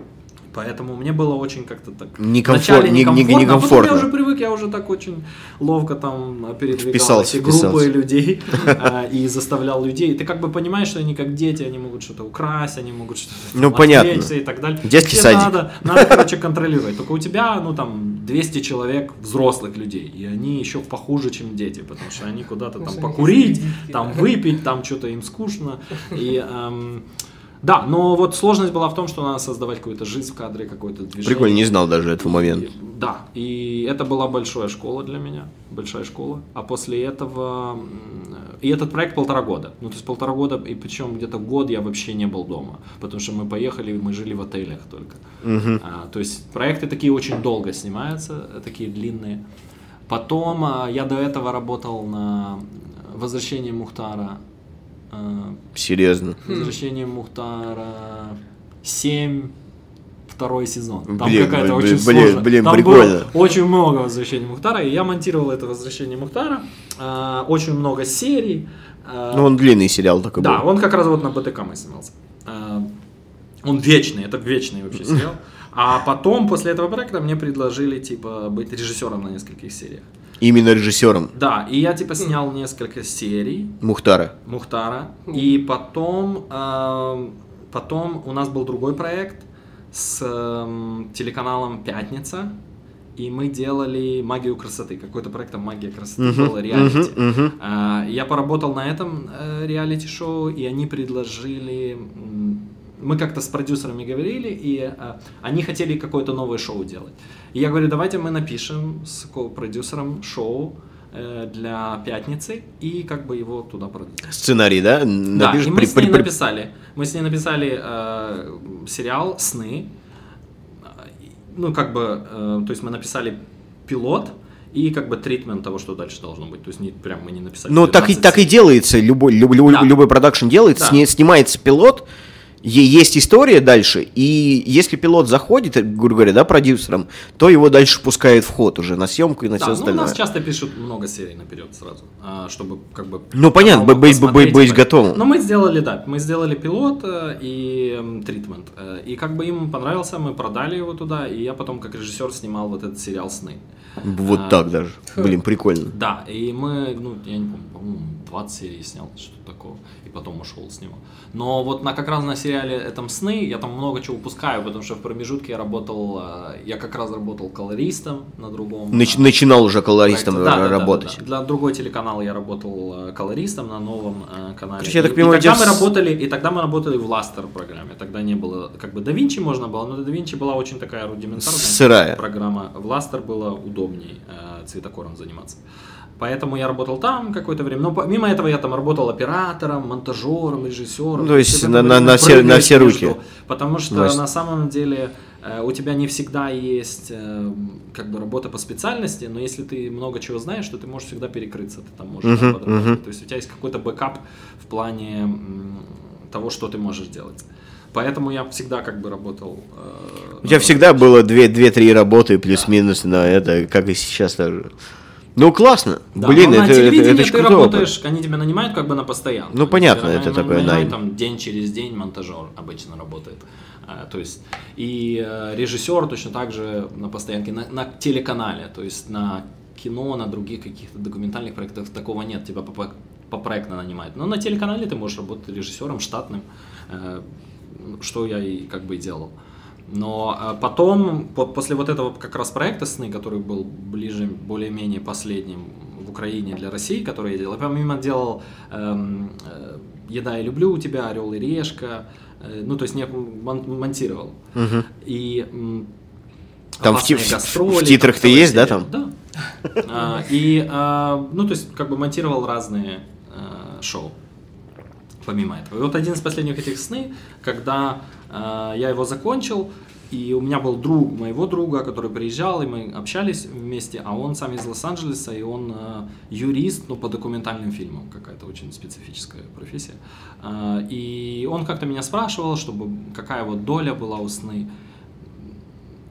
Поэтому мне было очень как-то так... Некомфор- вначале не- не- некомфортно, а потом некомфортно. я уже привык, я уже так очень ловко там передвигал Вписался, эти группы вписался. людей а, и заставлял людей. Ты как бы понимаешь, что они как дети, они могут что-то украсть, они могут что-то Ну, понятно. отвлечься и так далее. Детский Всех садик. Надо, надо, короче, контролировать. Только у тебя, ну, там, 200 человек взрослых людей, и они еще похуже, чем дети, потому что они куда-то там покурить, там выпить, там что-то им скучно. И, эм, да, но вот сложность была в том, что надо создавать какую-то жизнь в кадре, какое-то движение. Прикольно, не знал даже этого момента. И- Да, и это была большая школа для меня, большая школа. А после этого, и этот проект полтора года. Ну, то есть полтора года, и причем где-то год я вообще не был дома, потому что мы поехали, мы жили в отелях только. А, то есть проекты такие очень долго снимаются, такие длинные. Потом а, я до этого работал на «Возвращение Мухтара», Серьезно. «Возвращение Мухтара 7», второй сезон. Там Блин, какая-то блин, очень блин, сложная. блин, Там прикольно. было очень много «Возвращения Мухтара», и я монтировал это «Возвращение Мухтара». а, очень много серий. а, Ну, он длинный сериал такой да, был. он как раз вот на БТК мы снимался. А, Он вечный, это вечный вообще сериал. А потом, после этого проекта, мне предложили, типа, быть режиссером на нескольких сериях. Именно режиссером Да, и я, типа, снял несколько серий Мухтара. Мухтара. И потом, эм, потом у нас был другой проект с эм, телеканалом «Пятница». И мы делали магию красоты. Какой-то проект там «Магия красоты» Мгм, было, реалити. мгм, мгм. А, Я поработал на этом э, реалити-шоу, и они предложили... Мы как-то с продюсерами говорили, и э, они хотели какое-то новое шоу делать. И я говорю, давайте мы напишем с продюсером шоу э, для пятницы и как бы его туда продадим. Сценарий, да? Да, Напишешь и мы при- с ней при- написали. Мы с ней написали э, сериал «Сны». Ну, как бы, э, то есть мы написали пилот и как бы тритмент того, что дальше должно быть. То есть не, прям мы не написали Ну, так и, 15 так и делается. Любой, любой, Да. любой продакшн делается, Да. сни- снимается пилот, есть история дальше, и если пилот заходит, грубо говоря, да, продюсером, то его дальше пускают в ход уже на съемку и на Да, все ну, у остальное. нас часто пишут много серий наперед сразу, а, чтобы как бы... Ну, понятно, мог быть- быть- быть готовым. Но мы сделали, да, мы сделали пилот э, и м, тритмент. э, И как бы им понравился, мы продали его туда, и я потом как режиссер снимал вот этот сериал «Сны». Вот А, так даже. Блин, прикольно. Да, и мы, ну, я не помню, по-моему, 20 серий снял, что-то такого, и потом ушел с него. Но вот на, как раз на сериале этом «Сны» я там много чего упускаю, потому что в промежутке я работал, э, я как раз работал колористом на другом. Нач- э, начинал уже колористом проекте. Да, да, да, работать. да, да. Для другой телеканал я работал э, колористом на новом канале. Короче, я так понимаю, и тогда мы работали, и тогда мы работали в Ластер программе. Тогда не было, как бы, DaVinci можно было, но DaVinci была очень такая рудиментарная Сырая. программа. В Ластер было удобней цветокором заниматься. Поэтому я работал там какое-то время. Но помимо этого я там работал оператором, монтажером, режиссером. Ну, то есть на- на- на все- на все между- руки. Потому что Власть. на самом деле э, у тебя не всегда есть э, как бы работа по специальности, но если ты много чего знаешь, то ты можешь всегда перекрыться, ты там можешь да, подрабатывать. мгм. То есть у тебя есть какой-то бэкап в плане м, того, что ты можешь делать. Поэтому я всегда как бы работал. э, У тебя всегда было 2-3 работы плюс-минус на это, как и сейчас тоже. Ну, классно. Да, Блин, но это, на это, телевидении это ж ты крутой опыт. работаешь, они тебя нанимают как бы на постоянно. Ну, понятно, это тебя такой нанимают найм. там день через день монтажер обычно работает. А, То есть и э, режиссер точно так же на постоянке на, на телеканале, то есть на кино, на других каких-то документальных проектах такого нет, тебя по, по- проектно нанимают. Но на телеканале ты можешь работать режиссером штатным, э, что я и как бы и делал. Но э, потом, по- после вот этого как раз проекта «Сны», который был ближе, более-менее последним в Украине для России, который я делал, я помимо делал эм, э, «Еда и люблю у тебя», «Орел и решка», э, ну, то есть не мон- монтировал. Мгм. И м, Там в «Опасные ти- в- гастроли», в титрах ты есть, да, там? Да. А, И, а, ну, то есть, как бы монтировал разные а, шоу помимо этого. И вот один из последних этих сны, когда э, я его закончил, и у меня был друг моего друга, который приезжал, и мы общались вместе, а он сам из Лос-Анджелеса, и он э, юрист, ну, по документальным фильмам, какая-то очень специфическая профессия. Э, и он как-то меня спрашивал, чтобы какая вот доля была у сны.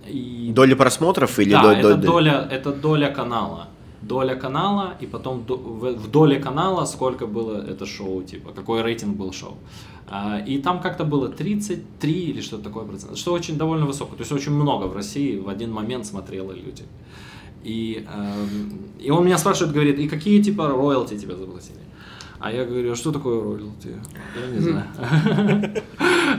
И Доля просмотров или да, до- это, до- доля, это доля канала. Доля канала, и потом в доле канала сколько было это шоу, типа, какой рейтинг был шоу. А, и там как-то было 33 или что-то такое процент, что очень довольно высоко. То есть очень много в России в один момент смотрело люди. И, эм, и он меня спрашивает, говорит, и какие типа роялти тебе заплатили? А я говорю, а что такое роялти? Я не знаю.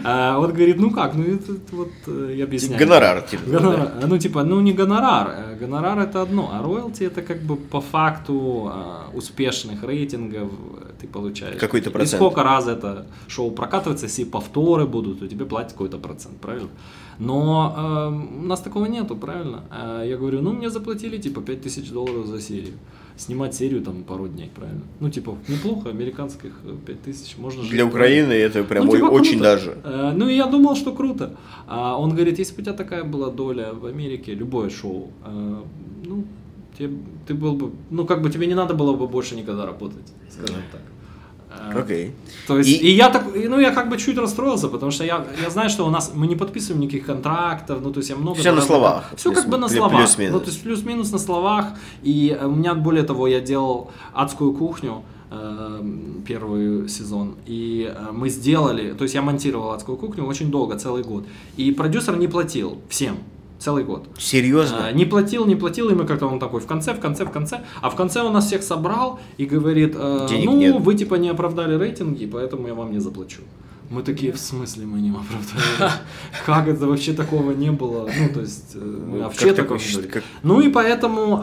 А Он говорит, ну как, ну это вот э, я объясняю. Гонорар, типа. Гонорар. Ну, типа, ну не гонорар. Э, Гонорар это одно, а роялти это как бы по факту а, успешных рейтингов э, ты получаешь. Какой-то И процент. сколько раз это шоу прокатывается, если повторы будут, то тебе платят какой-то процент, правильно? Но э, у нас такого нету, правильно? А я говорю, ну мне заплатили типа 5000 долларов за серию. Снимать серию там пару дней, правильно? Ну, типа, неплохо, американских э, 5000 можно жить. Для Украины это прям Ну, типа, очень круто. даже. Э, Ну, и я думал, что круто. А он говорит, если бы у тебя такая была доля в Америке, любое шоу, э, ну, тебе, ты был бы, ну, как бы тебе не надо было бы больше никогда работать, скажем так. Э, Окей. То есть, И- и, я так, ну, я как бы чуть расстроился, потому что я, я знаю, что у нас, мы не подписываем никаких контрактов, ну, то есть я много... Всё на словах. Все как бы на Плюс- словах. плюс-минус. Ну, то есть плюс-минус на словах. И э, у меня, более того, я делал адскую кухню, э, первый сезон, и э, мы сделали, то есть я монтировал адскую кухню очень долго, целый год, и продюсер не платил всем, целый год. Серьезно? А, Не платил, не платил, и мы как-то он такой в конце, в конце, в конце. А в конце он нас всех собрал и говорит, э, Денег ну, нет. вы типа не оправдали рейтинги, поэтому я вам не заплачу. Мы такие, в смысле мы не оправдали? Как это вообще такого не было? Ну, то есть, э, Ну, вообще как такого не как- Ну и поэтому,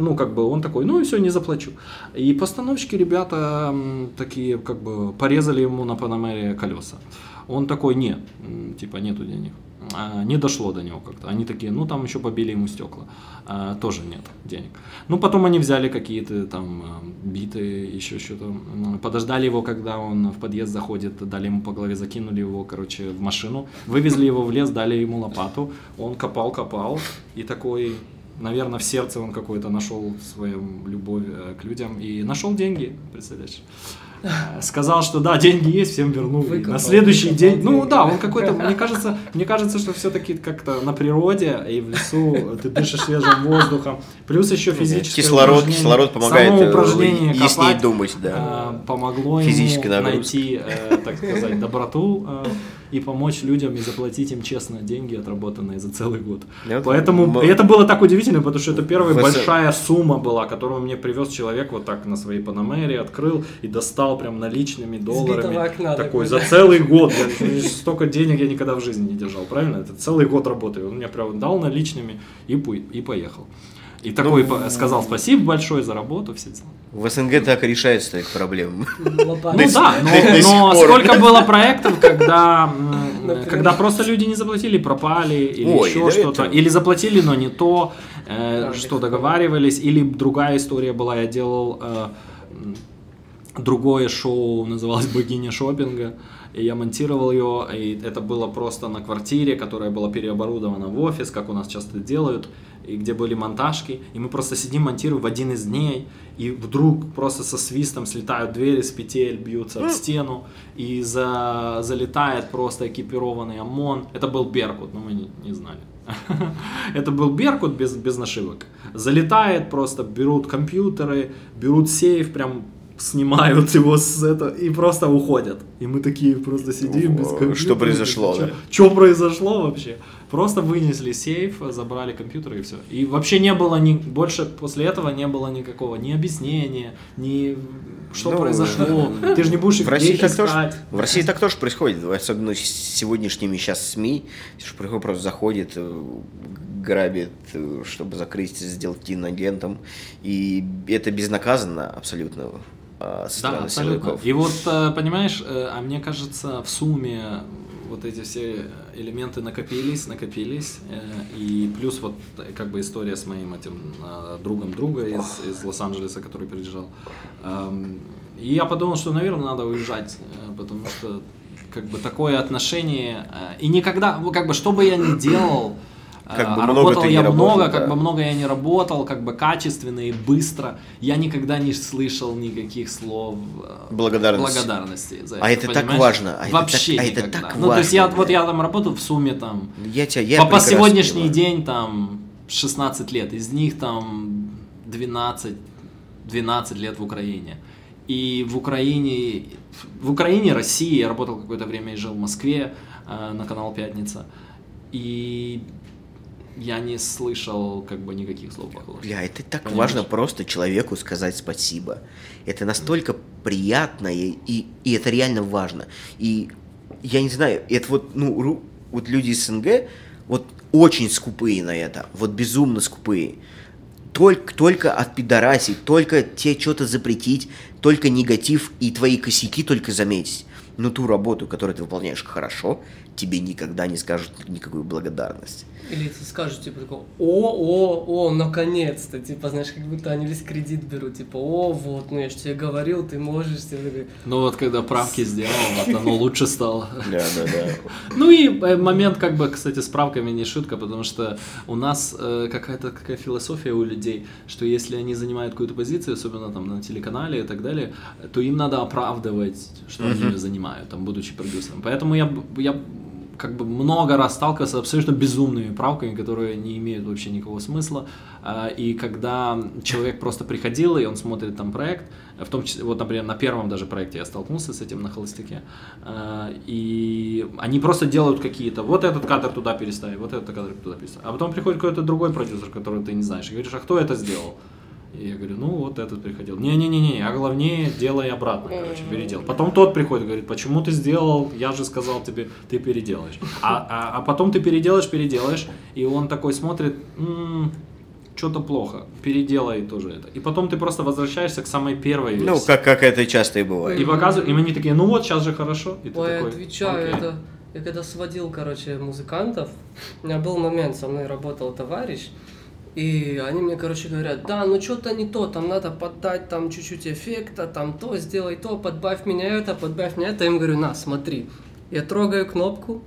ну как бы он такой, ну и все, не заплачу. И постановщики ребята такие как бы порезали ему на Панамере колеса. Он такой, нет, типа нету денег. А, Не дошло до него как-то. Они такие, ну там еще побили ему стекла. А, тоже нет денег. Ну потом они взяли какие-то там а, биты, еще что-то. Подождали его, когда он в подъезд заходит, дали ему по голове, закинули его, короче, в машину. Вывезли его в лес, дали ему лопату. Он копал, копал и такой, наверное, в сердце он какой-то нашел свою любовь э, к людям и нашел деньги, представляешь? Э, Сказал, что да, деньги есть, всем верну. И Выкопал, на следующий выкопал день, ну да, он какой-то, мне кажется, мне кажется, что все-таки как-то на природе и в лесу ты дышишь свежим воздухом, плюс еще физическое Кислород, упражнение. кислород помогает Само э, упражнение яснее копать, думать, да. э, помогло ему найти, так сказать, доброту и помочь людям и заплатить им честно деньги, отработанные за целый год. Ну, Поэтому м- и это было так удивительно, потому что это первая В- большая сумма была, которую мне привез человек вот так на своей Панамере, открыл и достал прям наличными долларами. окна такой за целый год. Я- столько денег я никогда в жизни не держал, правильно? Это целый год работы. Он мне прям дал наличными и, и поехал. И такой Ну, сказал спасибо большое за работу, все дела. В СНГ так и решается своих проблем. Лопата. Ну да, но, сколько было проектов, когда, когда просто люди не заплатили, пропали, или еще что-то, или заплатили, но не то, э, что договаривались, или другая история была, я делал э, другое шоу, называлось «Богиня шопинга», и я монтировал ее, и это было просто на квартире, которая была переоборудована в офис, как у нас часто делают, и где были монтажки, и мы просто сидим, монтируем в один из дней, и вдруг просто со свистом слетают двери с петель, бьются об стену, и за, залетает просто экипированный ОМОН. Это был Беркут, но мы не, не знали. Это был Беркут без, без нашивок. Залетает просто, берут компьютеры, берут сейф, прям снимают его с этого и просто уходят. И мы такие просто сидим без Что компьютера. произошло, да? Что произошло вообще? Просто вынесли сейф, забрали компьютер и все. И вообще не было ни больше после этого не было никакого ни объяснения, ни что Ну, произошло. Ты же не будешь В России, так их тоже, искать. в России так тоже происходит, особенно с сегодняшними сейчас СМИ, что приходит, просто заходит, э, грабит, э, чтобы закрыть, сделать киноагентом, и это безнаказанно абсолютно а, со Да, абсолютно. силовиков. И вот, э, понимаешь, э, а мне кажется, в сумме вот эти все элементы накопились, накопились, э, и плюс вот э, как бы история с моим этим э, другом друга из, из Лос-Анджелеса, который приезжал. Эм, И я подумал, что, наверное, надо уезжать, э, потому что как бы такое отношение, э, и никогда, ну, как бы, что бы я ни делал, э, Как бы а много работал я работал, много, да. как бы много я не работал, как бы качественно и быстро. Я никогда не слышал никаких слов э, Благодарности. благодарности за А это так понимаешь? важно, а это Вообще так- а это так ну, то есть я, важно, вот я там работал в сумме там Я тебя, я по, по сегодняшний понимаю. день там 16 лет, из них там 12, 12 лет в Украине. И в Украине, в Украине, России, я работал какое-то время и жил в Москве э, на канал Пятница. И я не слышал как бы никаких слов похожих. Бля, это так Понимаешь? важно просто человеку сказать спасибо. Это настолько приятно, и, и, и это реально важно. И я не знаю, это вот, ну, вот люди из СНГ, вот очень скупые на это, вот безумно скупые. Только, только от пидораси, только тебе что-то запретить, только негатив и твои косяки только заметить. Но ту работу, которую ты выполняешь хорошо, тебе никогда не скажут никакую благодарность. Или ты скажешь, типа, такой, о, о, о, наконец-то, типа, знаешь, как будто они весь кредит берут, типа, о, вот, ну я же тебе говорил, ты можешь, ты такой, Ну вот когда правки сделал, вот оно лучше стало. Да, да, да. Ну и э, момент, как бы, кстати, с правками не шутка, потому что у нас э, какая-то какая философия у людей, что если они занимают какую-то позицию, особенно там на телеканале и так далее, то им надо оправдывать, что они ее занимают, там, будучи продюсером. Поэтому я, я как бы много раз сталкивался с абсолютно безумными правками, которые не имеют вообще никакого смысла. А, И когда человек просто приходил, и он смотрит там проект, в том числе, вот, например, на первом даже проекте я столкнулся с этим на холостяке, а, и они просто делают какие-то, вот этот кадр туда переставь, вот этот кадр туда переставь. А потом приходит какой-то другой продюсер, которого ты не знаешь, и говоришь, а кто это сделал? И я говорю, ну вот этот приходил. Не-не-не, а главнее делай обратно, короче, передел. Потом тот приходит и говорит, почему ты сделал, я же сказал тебе, ты переделаешь. А, а, а потом ты переделаешь, переделаешь, и он такой смотрит, «М, что-то плохо, переделай тоже это. И потом ты просто возвращаешься к самой первой версии. Ну, как, как это часто и бывает. И показывают, и они такие, ну вот, сейчас же хорошо. И ты ой, такой, отвечаю, «Окей». это, я когда сводил, короче, музыкантов, у меня был момент, со мной работал товарищ, и они мне, короче, говорят, да, ну что-то не то, там надо поддать там чуть-чуть эффекта, там то, сделай то, подбавь меня это, подбавь меня это. Я им говорю, на, смотри. Я трогаю кнопку,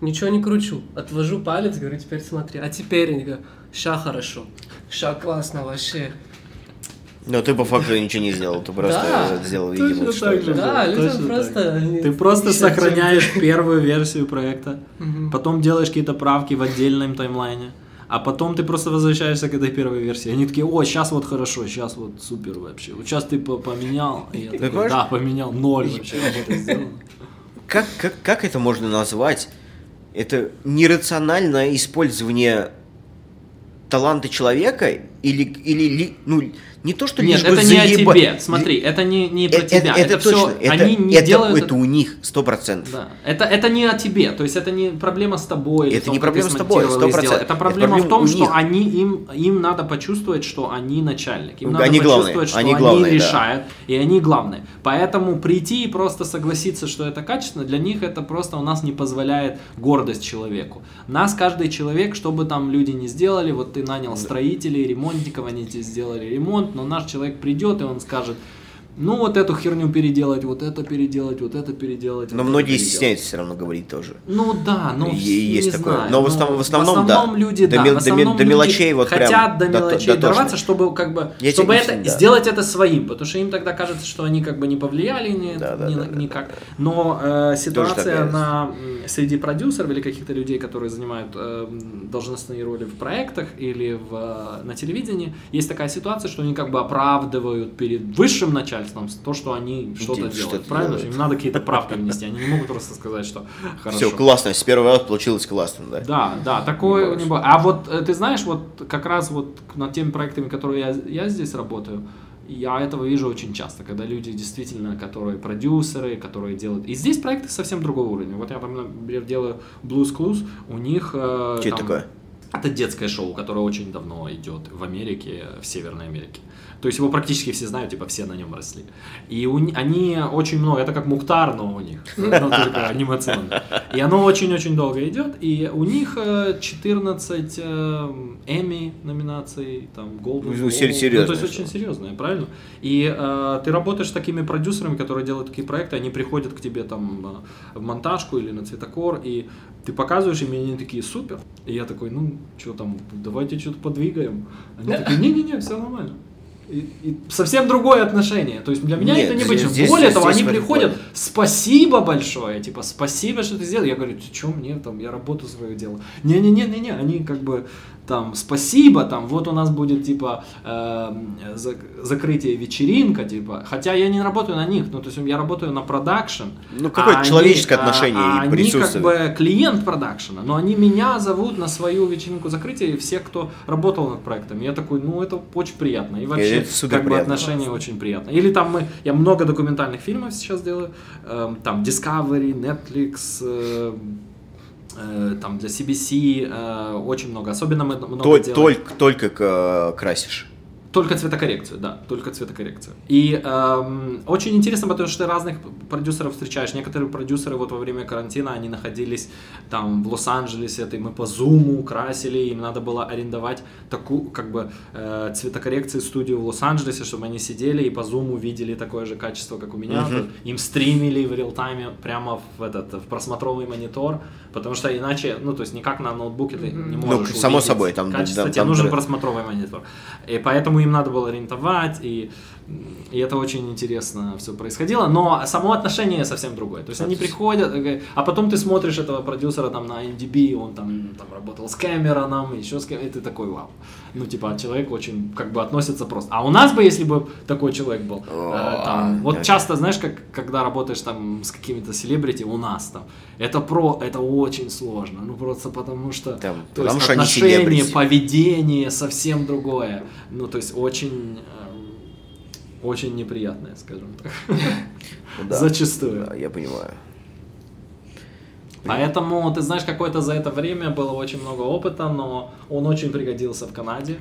ничего не кручу. Отвожу палец, говорю, теперь смотри. А теперь они говорят, ща хорошо, ща классно вообще. Но ты по факту ничего не сделал, ты просто Да, сделал точно видимо, что так же. Да, людям точно просто... так. они Ты просто ищут сохраняешь первую версию проекта, потом делаешь какие-то правки в отдельном таймлайне, а потом ты просто возвращаешься к этой первой версии. Они такие, о, сейчас вот хорошо, сейчас вот супер вообще. Вот сейчас ты по- поменял. И я такой, понимаешь? да, поменял, ноль вообще. Как, как, как это можно назвать? Это нерациональное использование таланта человека или, или ли- ну, не то, что Нет, лишь бы это не о тебе. Смотри, это не, не про Э- тебя. Это, Это, все, точно, это, они не это, делают это у них, сто процентов. Да. Это, это не о тебе, то есть это не проблема с тобой. Это том, не проблема с тобой, 100%. сделал. Это Это проблема в том, что них. они, им, им надо почувствовать, что они начальник. Им надо Они главные, почувствовать, что они они, главные, да. решают, и они главные. Поэтому прийти и просто согласиться, что это качественно, для них это просто у нас не позволяет гордость человеку. Нас каждый человек, что бы там люди не сделали, вот ты нанял строителей, ремонтников, они тебе сделали ремонт, но наш человек придет и он скажет, ну вот эту херню переделать, вот это переделать, вот это переделать. Но вот многие переделать». стесняются все равно говорить тоже. Ну да, ну есть такое. знаю, Но в ну, основном- в основном, да. люди, До да, в до основном до люди мелочей вот прям хотят до дото- мелочей дотошно. дорваться, чтобы как бы, Я чтобы это объясню, да. сделать это своим, потому что им тогда кажется, что они как бы не повлияли ни, Да, да, ни да, да, никак. Но э, ситуация на среди продюсеров или каких-то людей, которые занимают э, должностные роли в проектах или в, э, на телевидении, есть такая ситуация, что они как бы оправдывают перед высшим начальством то, что они что-то делают. Правильно? делают. Им надо какие-то правки внести. Они не могут просто сказать, что хорошо. Все, классно, с первого раза получилось классно, да? Да, да, такое Не было. А вот э, ты знаешь, вот как раз вот над теми проектами, которые я, я здесь работаю, я этого вижу очень часто, когда люди действительно, которые продюсеры, которые делают. И здесь проекты совсем другого уровня. Вот я там, например, делаю Blues Clues, у них... э, Что это там- такое? Это детское шоу, которое очень давно идет в Америке, в Северной Америке. То есть его практически все знают, типа все на нем росли. И у ни- они очень много, это как Мухтар, но у них, но только анимационно. И оно очень-очень долго идет, и у них э, 14 э, Эмми номинаций, там, Golden Ну, Globe. сер- Ну, то есть очень серьезное, правильно? И э, ты работаешь с такими продюсерами, которые делают такие проекты, они приходят к тебе там э, в монтажку или на цветокор, и ты показываешь им, и они такие, супер. И я такой, ну, что там, давайте что-то подвигаем. Они такие, не-не-не, все нормально. И, и совсем другое отношение. То есть для меня Нет, это не здесь- Более здесь- того, здесь они приходят, плане. спасибо большое, типа, спасибо, что ты сделал. Я говорю, что мне там, я работу свою делал. Не-не-не-не-не, они как бы там, спасибо, там, вот у нас будет, типа, зак- закрытие вечеринка, типа, хотя я не работаю на них, ну, то есть я работаю на продакшн. Ну, какое-то а человеческое они- отношение а, и они как бы клиент продакшена, но они меня зовут на свою вечеринку закрытия, и все, кто работал над проектом. Я такой, ну, это очень приятно. И вообще, это как бы отношение очень приятно. Или там мы, я много документальных фильмов сейчас делаю, эм, там Discovery, Netflix, э, э, там для CBC, э, очень много. Особенно мы много Толь- делаем- Только, только к- красишь. Только цветокоррекцию, да, только цветокоррекцию. И эм, очень интересно, потому что ты разных продюсеров встречаешь. Некоторые продюсеры вот во время карантина, они находились там в Лос-Анджелесе, это мы по зуму красили, им надо было арендовать такую, как бы, э, цветокоррекции студию в Лос-Анджелесе, чтобы они сидели и по зуму видели такое же качество, как у меня. Мгм. Им стримили в реал-тайме прямо в этот, в просмотровый монитор, потому что иначе, ну, то есть никак на ноутбуке ты не Ну, можешь само увидеть собой, там- качество, там- тебе там нужен просмотровый монитор. И поэтому им надо было ориентовать, и, и это очень интересно все происходило. Но само отношение совсем другое. То есть они приходят, э, а потом ты смотришь этого продюсера там на MDB, он там, там работал с Кэмероном, еще с кем, и ты такой, вау. Ну, типа, человек очень как бы относится просто. А у нас бы, если бы такой человек был, э, там, вот О, часто, знаешь, как, когда работаешь там с какими-то селебрити, у нас там, это про, это очень сложно, ну, просто потому что, Там, то потому есть что селебрити. поведение совсем другое. Ну, то есть очень, эм, очень неприятное, скажем так. Ну да. Зачастую. Да, я понимаю. Поэтому, ты знаешь, какое-то за это время было очень много опыта, но он очень пригодился в Канаде.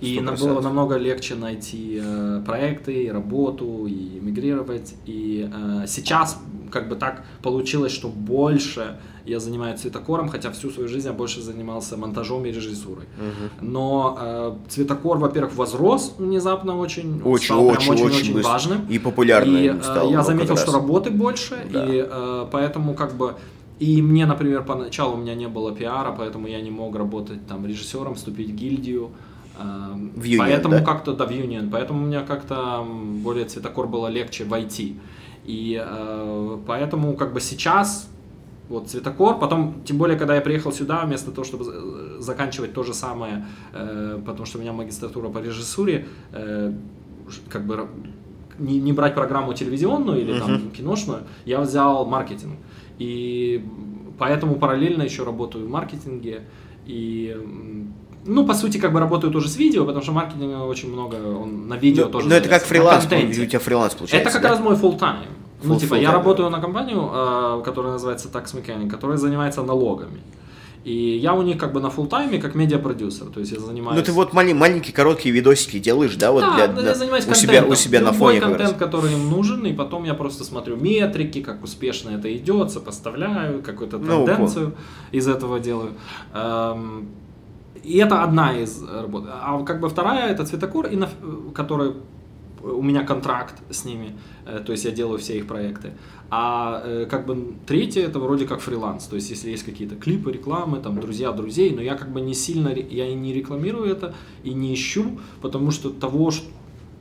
И нам 100%. было намного легче найти э, проекты, и работу, и эмигрировать. И э, сейчас как бы так получилось, что больше я занимаюсь цветокором, хотя всю свою жизнь я больше занимался монтажом и режиссурой. Мгм. Но э, цветокор, во-первых, возрос внезапно очень, Очень, стал прям очень, очень быстро. важным. И популярным И, э, стал. я заметил, что работы больше, Да. и э, поэтому как бы И мне, например, поначалу у меня не было пиара, поэтому я не мог работать там режиссером, вступить в гильдию. Эм, В Union, поэтому да? как-то, да, в Union. Поэтому у меня как-то более цветокор было легче войти. И э, поэтому как бы сейчас вот цветокор, потом, тем более, когда я приехал сюда, вместо того, чтобы за- заканчивать то же самое, э, потому что у меня магистратура по режиссуре, э, как бы не, не брать программу телевизионную или там киношную, я взял маркетинг. И поэтому параллельно еще работаю в маркетинге. И, ну, по сути, как бы работаю тоже с видео, потому что маркетинга очень много, он на видео Ну, тоже ну, это как фриланс, у тебя фриланс получается. Это как да? раз мой full time. Ну, Full- типа, full я time, работаю на компанию, э, которая называется Tax Mechanic, которая занимается налогами. И я у них как бы на full тайме как медиапродюсер, то есть я занимаюсь... Ну ты вот малень- маленькие короткие видосики делаешь, да, вот да, для, да, для- я занимаюсь у себя, у себя на фоне контент, который им нужен, и потом я просто смотрю метрики, как успешно это идет, сопоставляю, какую-то Ну, тенденцию из этого делаю. Эм, И это одна из работ. А как бы вторая это цветокор, на, который у меня контракт с ними, э, то есть я делаю все их проекты. А э, как бы третье это вроде как фриланс, то есть если есть какие-то клипы, рекламы, там друзья друзей, но я как бы не сильно, я и не рекламирую это и не ищу, потому что того, что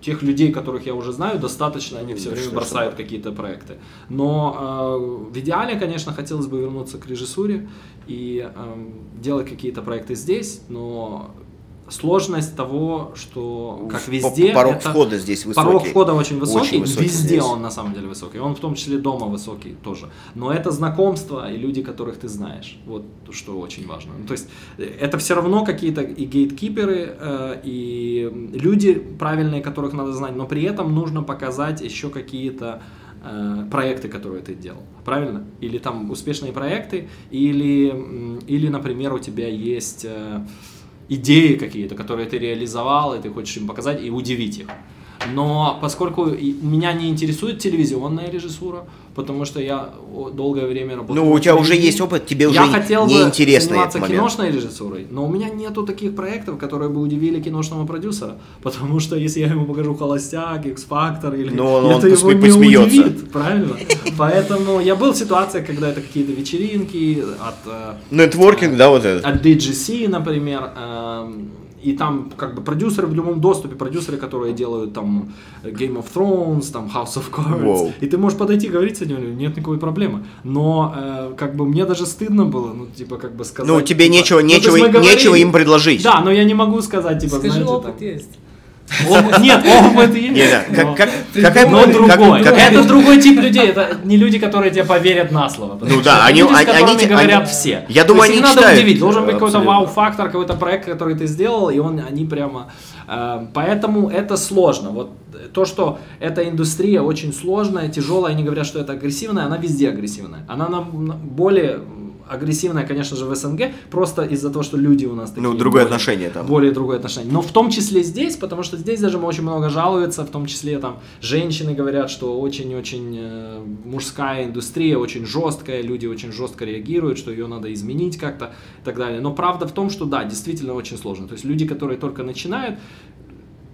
тех людей, которых я уже знаю, достаточно, они все время бросают какие-то проекты. Но э, в идеале, конечно, хотелось бы вернуться к режиссуре и эм, делать какие-то проекты здесь, но сложность того, что как везде Порог это- входа здесь высокий. Порог входа очень высокий, Очень высокий везде здесь. он на самом деле высокий. Он в том числе дома высокий тоже. Но это знакомство и люди, которых ты знаешь. Вот что очень важно. Ну, то есть э, это все равно какие-то и гейткиперы, э, и люди правильные, которых надо знать, но при этом нужно показать еще какие-то э, проекты, которые ты делал, правильно? Или там успешные проекты, или, или например, у тебя есть идеи какие-то, которые ты реализовал, и ты хочешь им показать и удивить их. Но поскольку меня не интересует телевизионная режиссура, потому что я долгое время работал. Ну, у тебя уже есть опыт, тебе уже я хотел бы неинтересно заниматься киношной режиссурой, но у меня нету таких проектов, которые бы удивили киношного продюсера, потому что если я ему покажу «Холостяк», «X-Factor» или Ну, он- он это его посме- не посмеется. удивит, правильно? Поэтому я был в ситуации, когда это какие-то вечеринки от э, Нетворкинг, да, вот этот. от DGC, например, эм, и там как бы продюсеры в любом доступе, продюсеры, которые делают там Game of Thrones, там House of Cards, Воу. и ты можешь подойти и говорить с ним, нет никакой проблемы. Но э, как бы мне даже стыдно было, ну типа как бы сказать. Ну, тебе типа, нечего, ну, нечего, нечего им предложить. Да, но я не могу сказать, типа, Скажи, знаете, опыт там, есть. Нет, есть. Но- как, как, какая но другой. как- это другой тип людей. Это не люди, которые тебе поверят на слово. Ну да, это они- люди, они- говорят они- все. Я думаю, есть они их надо читают, удивить. Должен быть какой-то вау-фактор, какой-то проект, который ты сделал, и он, они прямо... э, поэтому это сложно. Вот то, что эта индустрия очень сложная, тяжелая, они говорят, что это агрессивная, она везде агрессивная. Она нам на- более агрессивная, конечно же, в СНГ, просто из-за того, что люди у нас такие. Ну, другое более- отношение там. Более другое отношение. Но в том числе здесь, потому что здесь даже очень много жалуются, в том числе там женщины говорят, что очень-очень э, мужская индустрия, очень жесткая, люди очень жестко реагируют, что ее надо изменить как-то и так далее. Но правда в том, что да, действительно очень сложно. То есть люди, которые только начинают,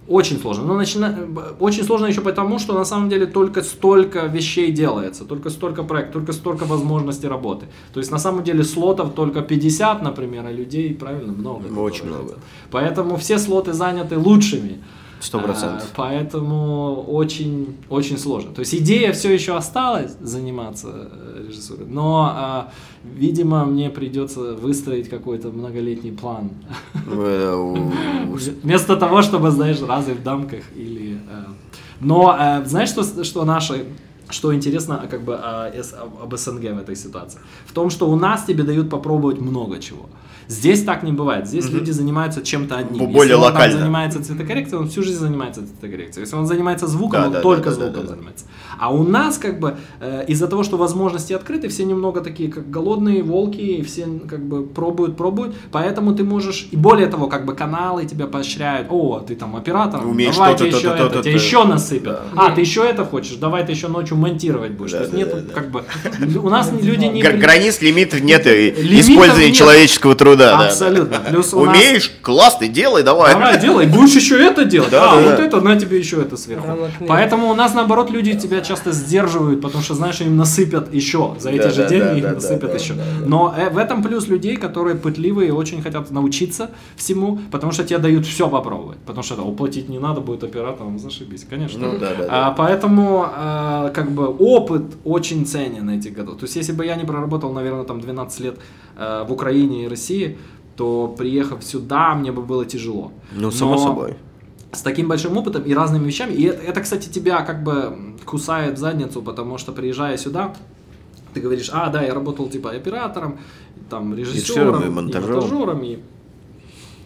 очень сложно. Но начина... очень сложно еще потому, что на самом деле только столько вещей делается, только столько проектов, только столько возможностей работы. То есть на самом деле слотов только 50, например, а людей, правильно, много. Очень много. хотят. Поэтому все слоты заняты лучшими. Сто процентов. А, Поэтому очень, очень сложно. То есть идея все еще осталась заниматься э, режиссурой, но, а, видимо, мне придется выстроить какой-то многолетний план. Вместо того, чтобы, знаешь, разы в дамках или... э, Но э, знаешь, что, что наши... Что интересно как бы С- об СНГ в этой ситуации? В том, что у нас тебе дают попробовать много чего. Здесь так не бывает. Здесь люди занимаются чем-то одним. Бо- более Если он там локально. занимается цветокоррекцией, он всю жизнь занимается цветокоррекцией. Если он занимается звуком, Да, он да, только да, звуком да, да. занимается. А у нас как бы э, из-за того, что возможности открыты, все немного такие как голодные волки, и все как бы пробуют, пробуют. Поэтому ты можешь, и более того, как бы каналы тебя поощряют. О, ты там оператор, Умеешь давайте то-то, еще это, тебе еще насыпят. Да. А, ты еще это хочешь, давай ты еще ночью монтировать будешь. Да, То есть да, нет, да, как бы, у нас люди не... Границ, лимитов нет и Лимитов использования нет. человеческого труда. Да, да. Абсолютно. Плюс у нас- Умеешь? Класс, ты делай, давай. Давай, делай, будешь еще это делать. Да, а, да, вот да. это, на тебе еще это сверху. Нет. Поэтому у нас, наоборот, люди тебя часто сдерживают, потому что, знаешь, им насыпят еще. За эти Да, же да, деньги да, да, насыпят да, еще. да, Но э, в этом плюс людей, которые пытливые и очень хотят научиться всему, потому что тебе дают все попробовать. Потому что да, уплатить не надо будет операторам, зашибись, конечно. Ну да, да, да. А, поэтому, а, как бы, опыт очень ценен этих годов. То есть, если бы я не проработал, наверное, там 12 лет э, в Украине и России, то приехав сюда, мне бы было тяжело. Ну, само Но собой. С таким большим опытом и разными вещами. И это, это, кстати, тебя как бы кусает в задницу, потому что приезжая сюда, ты говоришь, а, да, я работал типа оператором, там, Режиссером и и монтажером, и,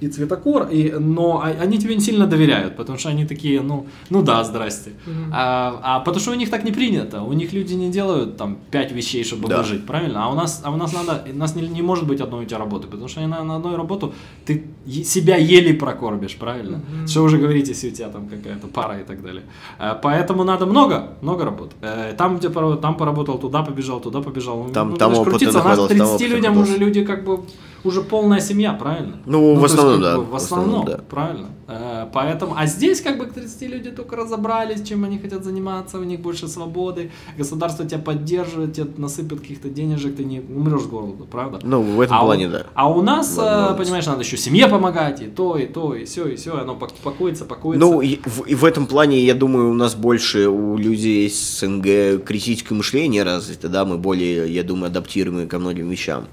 и цветокор, и, но а- они тебе не сильно доверяют, потому что они такие, ну, ну да, здрасте. А, а потому что у них так не принято, у них люди не делают там пять вещей, чтобы Да. выжить, правильно? А у нас, а у нас надо, у нас не, не может быть одной у тебя работы, потому что на, на одной работу ты себя еле прокормишь, правильно? Что уже говорить, если у тебя там какая-то пара и так далее. А, поэтому надо много, много работ. Э, Там, где там поработал, туда побежал, туда побежал. Ну, Там- ну, там опыта крутиться. У нас нахватался, там 30 опыта людям уже люди как бы уже полная семья, правильно? Ну, в то есть, основном, как да, бы, в В основном, основном, да. правильно. Э, Поэтому, а здесь как бы к 30 люди только разобрались, чем они хотят заниматься, у них больше свободы, государство тебя поддерживает, тебе насыпят каких-то денежек, ты не умрешь с голоду, правда? Ну, в этом а плане, у, да. А у нас, э, понимаешь, надо еще семье помогать, и то, и то, и все, и все, оно пак- пакуется, пакуется. Ну, и в, и в этом плане, я думаю, у нас больше у людей из СНГ критическое мышление развито, да, мы более, я думаю, адаптируемы ко многим вещам.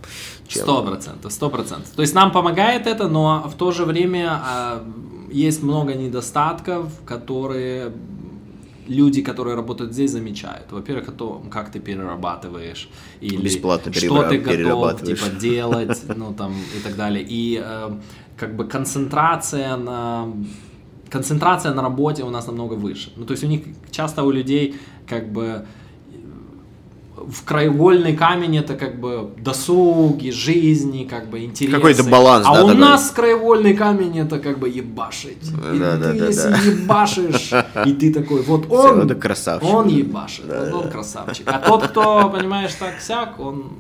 Сто процентов, сто процентов. То есть нам помогает это, но в то же время а, есть много недостатков, которые люди, которые работают здесь, замечают. Во-первых, это как ты перерабатываешь или Бесплатно что ты готов типа делать, ну там и так далее. И э, как бы концентрация на концентрация на работе у нас намного выше. Ну то есть у них часто у людей как бы в краеугольный камень это как бы досуги, жизни, как бы интересы. Какой-то баланс, А да, у такой. нас краеугольный камень это как бы ебашить. И Да, ты да, если да. ебашишь, и ты такой, вот он, это красавчик. он ебашит, Да, вот да. он красавчик. А тот, кто, понимаешь, так сяк, он...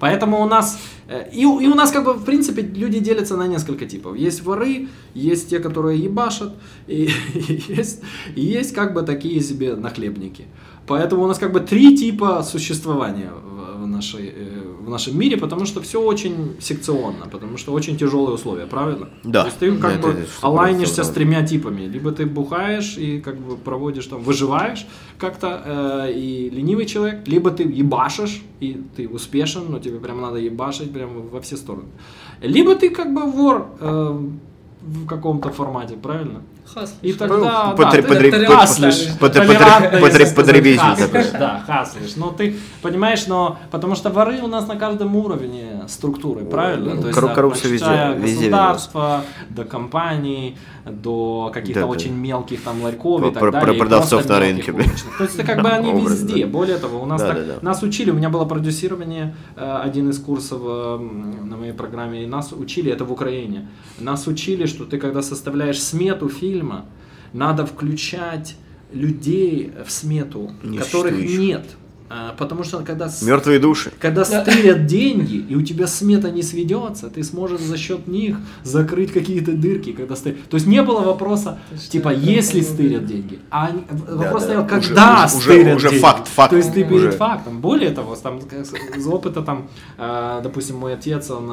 Поэтому у нас, э, и, и у нас как бы, в принципе, люди делятся на несколько типов. Есть воры, есть те, которые ебашат, и, и есть, и есть как бы такие себе нахлебники. Поэтому у нас как бы три типа существования в, нашей, э, в нашем мире, потому что все очень секционно, потому что очень тяжелые условия, правильно? Да. То есть ты как Это бы 100% алайнишься с тремя типами. Либо ты бухаешь и как бы проводишь там, выживаешь как-то, э, и ленивый человек, либо ты ебашишь, и ты успешен, но тебе прям надо ебашить прям во все стороны. Либо ты как бы вор э, в каком-то формате, правильно? Хаслишь. И тогда, Ну, да, ты хаслишь. Да, хаслишь. Но ты понимаешь, но потому что воры у нас на каждом уровне структуры, правильно? То от коррупция везде, государства до компаний, до каких-то очень мелких там ларьков и так далее. про продавцов на рынке. То есть это как бы они везде. Более того, у нас нас учили, у меня было продюсирование, э, один из курсов э, на моей программе, и нас учили, это в Украине, нас учили, что ты когда составляешь смету фильма, надо включать людей в смету, которых Несуществующих. нет. А, Потому что когда Мертвые души. когда стырят деньги, и у тебя смета не сведется, ты сможешь за счет них закрыть какие-то дырки, когда стырят. То есть не было вопроса, есть, типа, это если стырят деньги. А вопрос да. стоял, Уже- когда уже- стырят уже деньги. факт, факт. То есть ты перед Уже. фактом. Более того, там, из опыта, там, э, допустим, мой отец, он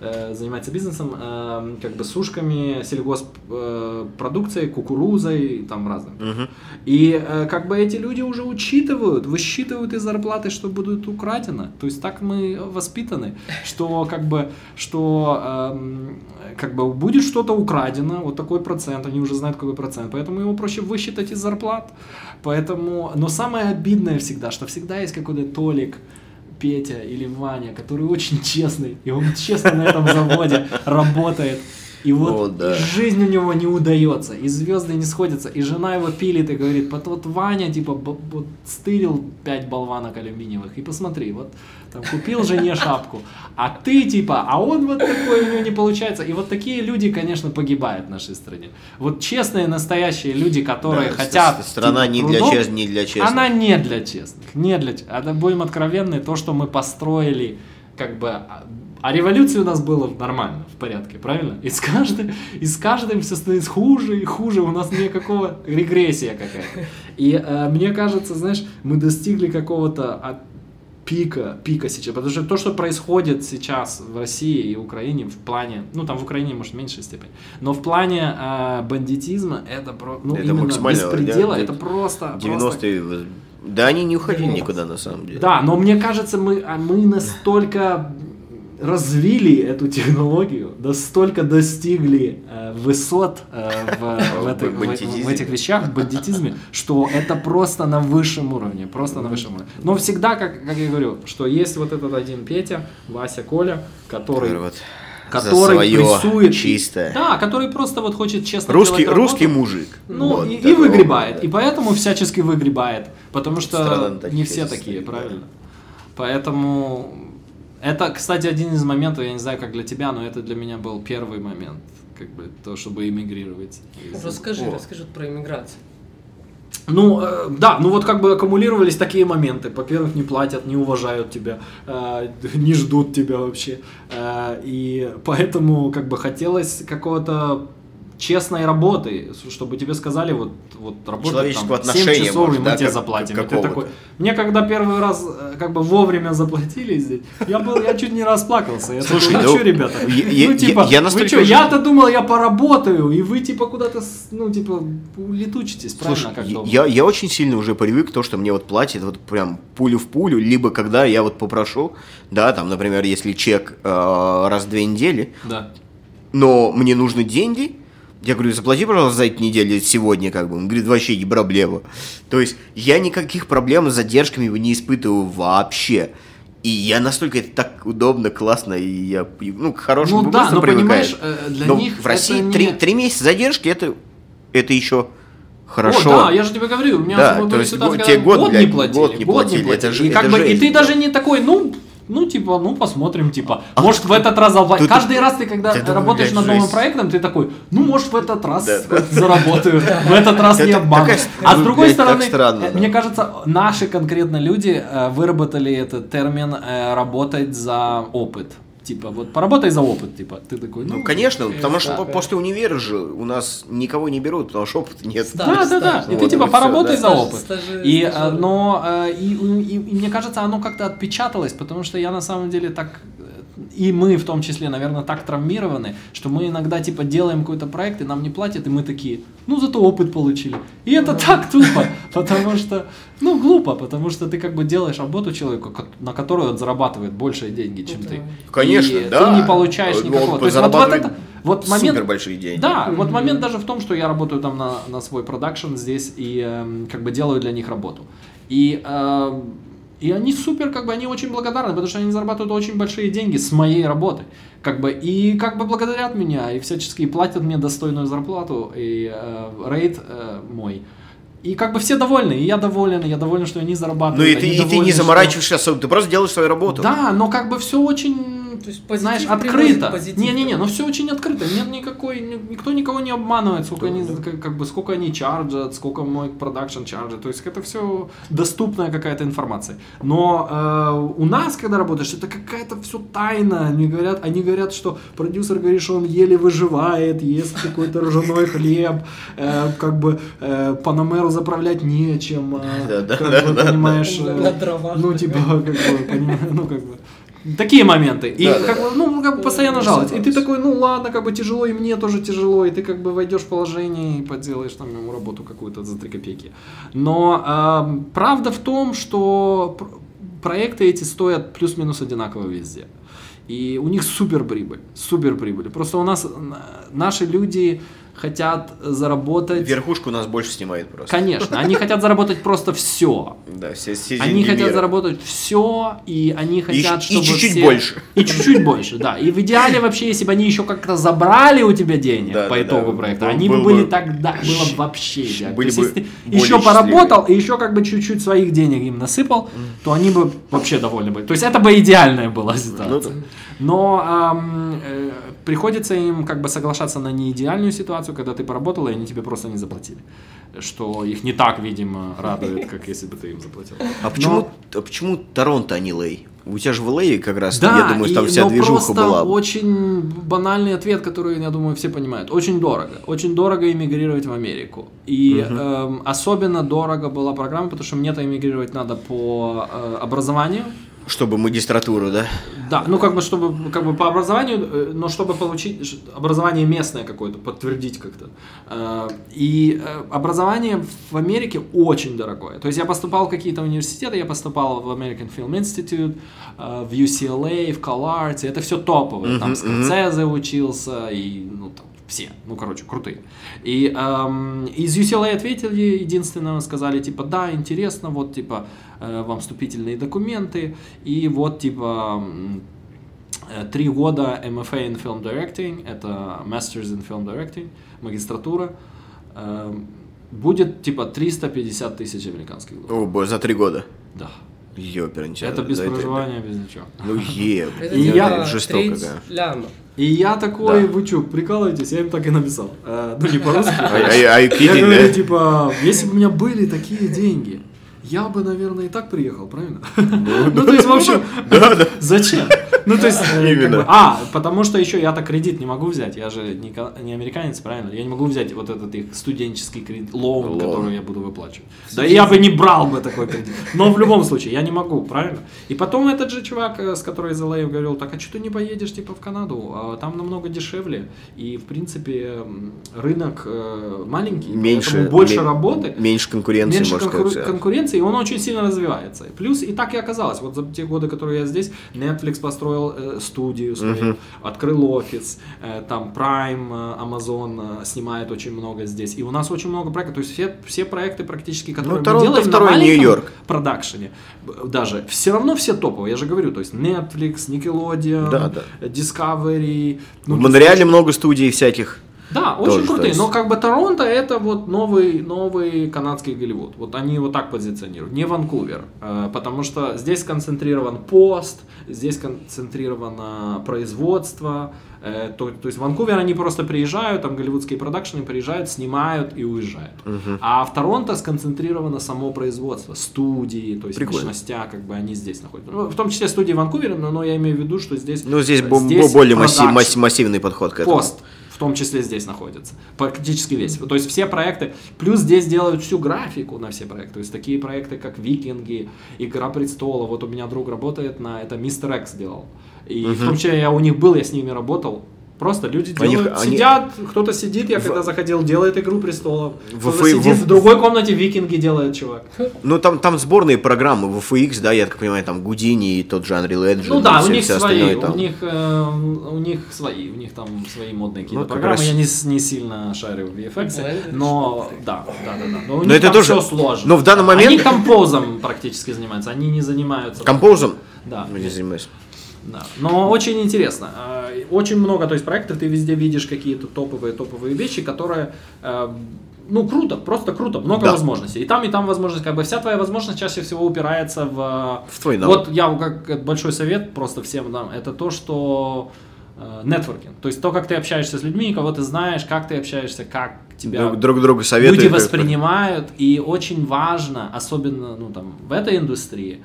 э, занимается бизнесом, э, как бы сушками, сельгоспродукцией, кукурузой, там разным. Мгм. И э, как бы эти люди уже учитывают, высчитывают из зарплаты, что будет украдено. То есть так мы воспитаны, что как бы, что эм, как бы будет что-то украдено, вот такой процент, они уже знают какой процент, поэтому его проще высчитать из зарплат. Поэтому, но самое обидное всегда, что всегда есть какой-то Толик, Петя или Ваня, который очень честный, и он честно на этом заводе работает. И вот О, да. жизнь у него не удается, и звезды не сходятся, и жена его пилит и говорит, вот, вот Ваня, типа, вот стырил 5 болванок алюминиевых, и посмотри, вот там купил жене шапку, а ты, типа, а он вот такой, у него не получается. И вот такие люди, конечно, погибают в нашей стране. Вот честные, настоящие люди, которые Да, хотят... ст- Страна типа, не для, трудом, чест, не для честных. она не для честных, не для. Это будем откровенны, то, что мы построили, как бы, а революции у нас было нормально, в порядке, правильно? И с каждым, и с каждым все становится хуже и хуже, у нас никакого регрессия какая-то. И э, мне кажется, знаешь, мы достигли какого-то а, пика, пика сейчас, потому что то, что происходит сейчас в России и Украине в плане, ну там в Украине, может, в меньшей степени, но в плане э, бандитизма это, про, ну, Это максимально, беспредела, да, это просто... просто 90-е. Да, они не уходили Да. никуда на самом деле. да, но мне кажется, мы, а мы настолько развили эту технологию, настолько достигли э, высот э, в, в этой- в- в этих вещах, в бандитизме, что это просто на высшем уровне, просто на высшем уровне. Но всегда, как, как я говорю, что есть вот этот один Петя, Вася, Коля, который, Вот. который прессует, чистое. да, который просто вот хочет честно Русский, делать русский работу. мужик. Ну, Вот и, и выгребает. да. И поэтому всячески выгребает. Потому что таких не все такие, да. правильно? Поэтому это, кстати, один из моментов, я не знаю, как для тебя, но это для меня был первый момент, как бы то, чтобы эмигрировать. Расскажи, О. расскажи про иммиграцию. Ну, э, да, ну вот как бы аккумулировались такие моменты. Во-первых, не платят, не уважают тебя, э, не ждут тебя вообще. Э, и поэтому как бы хотелось какого-то честной работы, чтобы тебе сказали, вот, вот Человеческого там 7 отношения, часов, может, и мы да, тебе как- заплатим. И ты такой, мне когда первый раз э, как бы вовремя заплатили здесь, я был, я чуть не расплакался. Я Слушай, такой, ну, ну что, ребята, я- ну типа, я- я вы чё, уже- я-то думал, я поработаю, и вы типа куда-то, ну типа, улетучитесь, правильно, Слушай, как я- я, я очень сильно уже привык к то, что мне вот платят вот прям пулю в пулю, либо когда я вот попрошу, да, там, например, если чек э, раз в две недели, Да. но мне нужны деньги, я говорю, заплати, пожалуйста, за эту неделю сегодня, как бы. Он говорит, вообще не проблема. То есть я никаких проблем с задержками не испытываю вообще. И я настолько это так удобно, классно, и я ну, к хорошему Ну да, но понимаешь, э, для Но них в России не- три, три месяца задержки это, это еще хорошо. О, да, я же тебе говорю, у меня Да, то есть ситуация, год- тебе год, год блядь, не платили, год не платили, это же- и, как это бы, и ты да. даже не такой, ну, ну, типа, ну, посмотрим, типа, может, в этот раз тут- Каждый раз ты, когда ты работаешь над новым проектом, ты такой, ну, может, в этот раз Да, заработаю, в этот раз не обману. такая- А с другой стороны, странно, э, да. мне кажется, наши конкретно люди э, выработали этот термин э, «работать за опыт». Типа, вот поработай за опыт, типа, ты такой, ну, Ну, конечно, потому что да. по- после универа же у нас никого не берут, потому что опыта нет. Да, да, да. стаж. И Вот, ты типа вот поработай да. за опыт. стажи- И, э, стажеры. но э, и, и- и мне кажется, оно как-то отпечаталось, потому что я на самом деле так э, и мы в том числе, наверное, так травмированы, что мы иногда типа делаем какой-то проект и нам не платят, и мы такие, ну зато опыт получили. И это так тупо, потому что, ну глупо, потому что ты как бы делаешь работу человеку, на которую он зарабатывает большие деньги, чем ты. Конечно, И да. Ты не получаешь Он никакого. То есть вот, вот это, вот момент, Супер большие деньги. да, вот Мгм. момент даже в том, что я работаю там на, на свой продакшн здесь и эм, как бы делаю для них работу. И, эм, и они супер, как бы они очень благодарны, потому что они зарабатывают очень большие деньги с моей работы. Как бы, и как бы благодарят меня, и всячески платят мне достойную зарплату, и э, рейд э, мой. И как бы все довольны, и я доволен, и я доволен, что они Ну зарабатывают. и ты, и ты не что- заморачиваешься особо, ты просто делаешь свою работу. Да, но как бы все очень То есть позитив знаешь, открыто. Не-не-не, но все очень открыто. Нет никакой, ни- никто никого не обманывает, сколько они, как, как бы, сколько они чарджат, сколько мой продакшн чарджит. То есть это все доступная какая-то информация. Но э, у нас, когда работаешь, это какая-то все тайна. Они говорят, они говорят, что продюсер говорит, что он еле выживает, ест какой-то ржаной хлеб, э, как бы э, Панамеру заправлять нечем. э, Да-да, как бы, да-да-да. понимаешь, На- э, на дровах, ну да. типа, как бы, понимаешь, ну как бы. Такие моменты. И Да, да, как бы, ну, как бы постоянно жаловаться. И ты такой, ну ладно, как бы тяжело, и мне тоже тяжело, и ты как бы войдешь в положение и поделаешь там ему работу какую-то за 3 копейки. Но эм, правда в том, что пр- проекты эти стоят плюс-минус одинаково везде. И у них супер прибыль, супер прибыль. Просто у нас наши люди хотят заработать... Верхушку нас больше снимает просто. Конечно, они хотят заработать просто все. Да, все, все Они хотят мира. заработать все, и они хотят, и чтобы чуть-чуть все- больше. И чуть-чуть больше, да. И в идеале вообще, если бы они еще как-то забрали у тебя денег Да, по да, итогу да. проекта, Был- они бы был были бы- тогда, было бы вообще идеально. были То есть, бы если ты еще счастливые. поработал и еще как бы чуть-чуть своих денег им насыпал, то они бы вообще довольны были. То есть это бы идеальная была ситуация. Ну да. Но ам, э, приходится им как бы соглашаться на неидеальную ситуацию, когда ты поработал, и они тебе просто не заплатили. Что их не так, видимо, радует, как если бы ты им заплатил. А почему, а почему Торонто, а не Лей? У тебя же в Лее как раз, Да, я думаю, и- там вся но движуха просто была. очень банальный ответ, который, я думаю, все понимают. Очень дорого. Очень дорого эмигрировать в Америку. И эм, особенно дорого была программа, потому что мне-то эмигрировать надо по э, образованию. Чтобы магистратуру, да? Да, ну как бы чтобы как бы по образованию, э, но чтобы получить образование местное какое-то, подтвердить как-то. Э, И э, образование в Америке очень дорогое. То есть я поступал в какие-то университеты, я поступал в American Film Institute, в UCLA, в CalArts, это все топовое. Там Скорсезе учился, и ну там все, ну короче, крутые. И эм, из UCLA ответили, единственное, сказали, типа, да, интересно, вот, типа, вам вступительные документы, и вот, типа, э, три года MFA in Film Directing, это Masters in Film Directing, магистратура, эм, будет, типа, 350 тысяч американских долларов. О, боже, за три года. Да. Ёперничай. Это без проживания, без ничего. Ну е, Это И типа я- жестоко, треть да. ляма. И я такой, Да. вы что, прикалываетесь? Я им так и написал. Э, ну, не по-русски. А, а, а Я kidding, говорю, типа, если бы у меня были такие деньги, я бы, наверное, и так приехал, правильно? Ну, то есть, в общем, Да, да. зачем? Ну, то есть, э, Именно. а, потому что еще я-то кредит не могу взять, я же не, ка- не американец, правильно? Я не могу взять вот этот их студенческий кредит, лоун, который я буду выплачивать. Да я бы не брал бы такой кредит. Но в любом случае, я не могу, правильно? И потом этот же чувак, э, с которой из LA говорил, так, а что ты не поедешь, типа, в Канаду? А Там намного дешевле, и, в принципе, рынок э, маленький, Меньше, больше работы. Меньше конкуренции, Меньше можно сказать. конкуренции, и он очень сильно развивается. Плюс и так и оказалось. Вот за те годы, которые я здесь, Netflix построил э, студию свою, открыл офис, э, там Prime, э, Amazon э, снимает очень много здесь. И у нас очень много проектов. То есть все, все проекты практически, которые мы Ну, Торонто делаем второй на Нью-Йорк. продакшене, б- даже, все равно все топовые. Я же говорю, то есть Netflix, Nickelodeon, Да, да. э, Discovery. ну, В Монреале много студий всяких. Да, очень крутые. есть- Но как бы Торонто это вот новый, новый канадский Голливуд. Вот они его так позиционируют. Не Ванкувер. Э, Потому что здесь сконцентрирован пост, здесь сконцентрировано производство. Э, То, то есть в Ванкувер они просто приезжают, там голливудские продакшены приезжают, снимают и уезжают. А в Торонто сконцентрировано само производство, студии, то есть Прикольно. мощностя, как бы они здесь находятся. Ну, в том числе студии Ванкувера, но, но я имею в виду, что здесь... Ну, здесь, э, здесь более масси- продакшн масс- массивный подход к этому. пост том числе здесь находится. Практически весь. То есть все проекты. Плюс здесь делают всю графику на все проекты. То есть такие проекты, как Викинги, Игра престола. Вот у меня друг работает на это Мистер Экс делал. И в том числе я у них был, я с ними работал. Просто люди Они- делают, они- сидят, кто-то сидит, я когда заходил, делает Игру престолов. В Кто-то сидит в- в другой комнате, Викинги делает чувак. Ну, там, там сборные программы, в FX, да, я так понимаю, там Гудини и тот же Unreal Engine. Ну да, у все- них все свои, там. у них, э, у них свои, у них там свои модные какие-то Ну, программы. раз- Я не, не сильно шарю в VFX, Blender, но да, да, да, да. Но, у Но них это там тоже- все сложно. но в данный момент- Они композом практически занимаются, они не занимаются... Композом? Да. Ну, не занимаюсь. Да. Но очень интересно. Э, Очень много, то есть проектов, ты везде видишь какие-то топовые, топовые вещи, которые э, ну, круто, просто круто, много Да. возможностей. И там, и там возможность, как бы вся твоя возможность чаще всего упирается в... В твой навык. Вот я как большой совет просто всем дам, это то, что э, нетворкинг. То есть то, как ты общаешься с людьми, кого ты знаешь, как ты общаешься, как тебя Друг, друг другу советуют. люди воспринимают. И очень важно, особенно ну, там, в этой индустрии,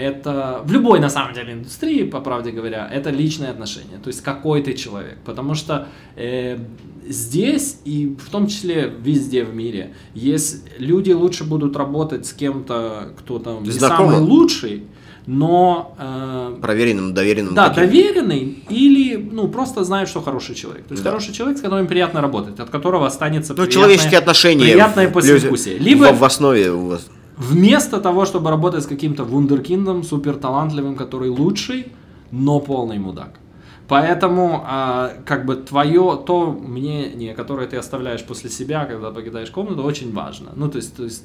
это в любой на самом деле индустрии, по правде говоря, это личные отношения. То есть какой ты человек. Потому что э, здесь и в том числе везде в мире, есть люди лучше будут работать с кем-то, кто там не самый лучший, но э, Проверенным, доверенным. да, таким. доверенный или ну просто знает, что хороший человек. То есть Да. хороший человек, с которым приятно работать, от которого останется Ну, приятное- человеческие отношения. приятное послевкусие. Либо в, в основе у вас. Вместо того, чтобы работать с каким-то вундеркиндом, супер талантливым, который лучший, но полный мудак. Поэтому, а, как бы, твое, то мнение, которое ты оставляешь после себя, когда покидаешь комнату, очень важно. Ну, то есть, то есть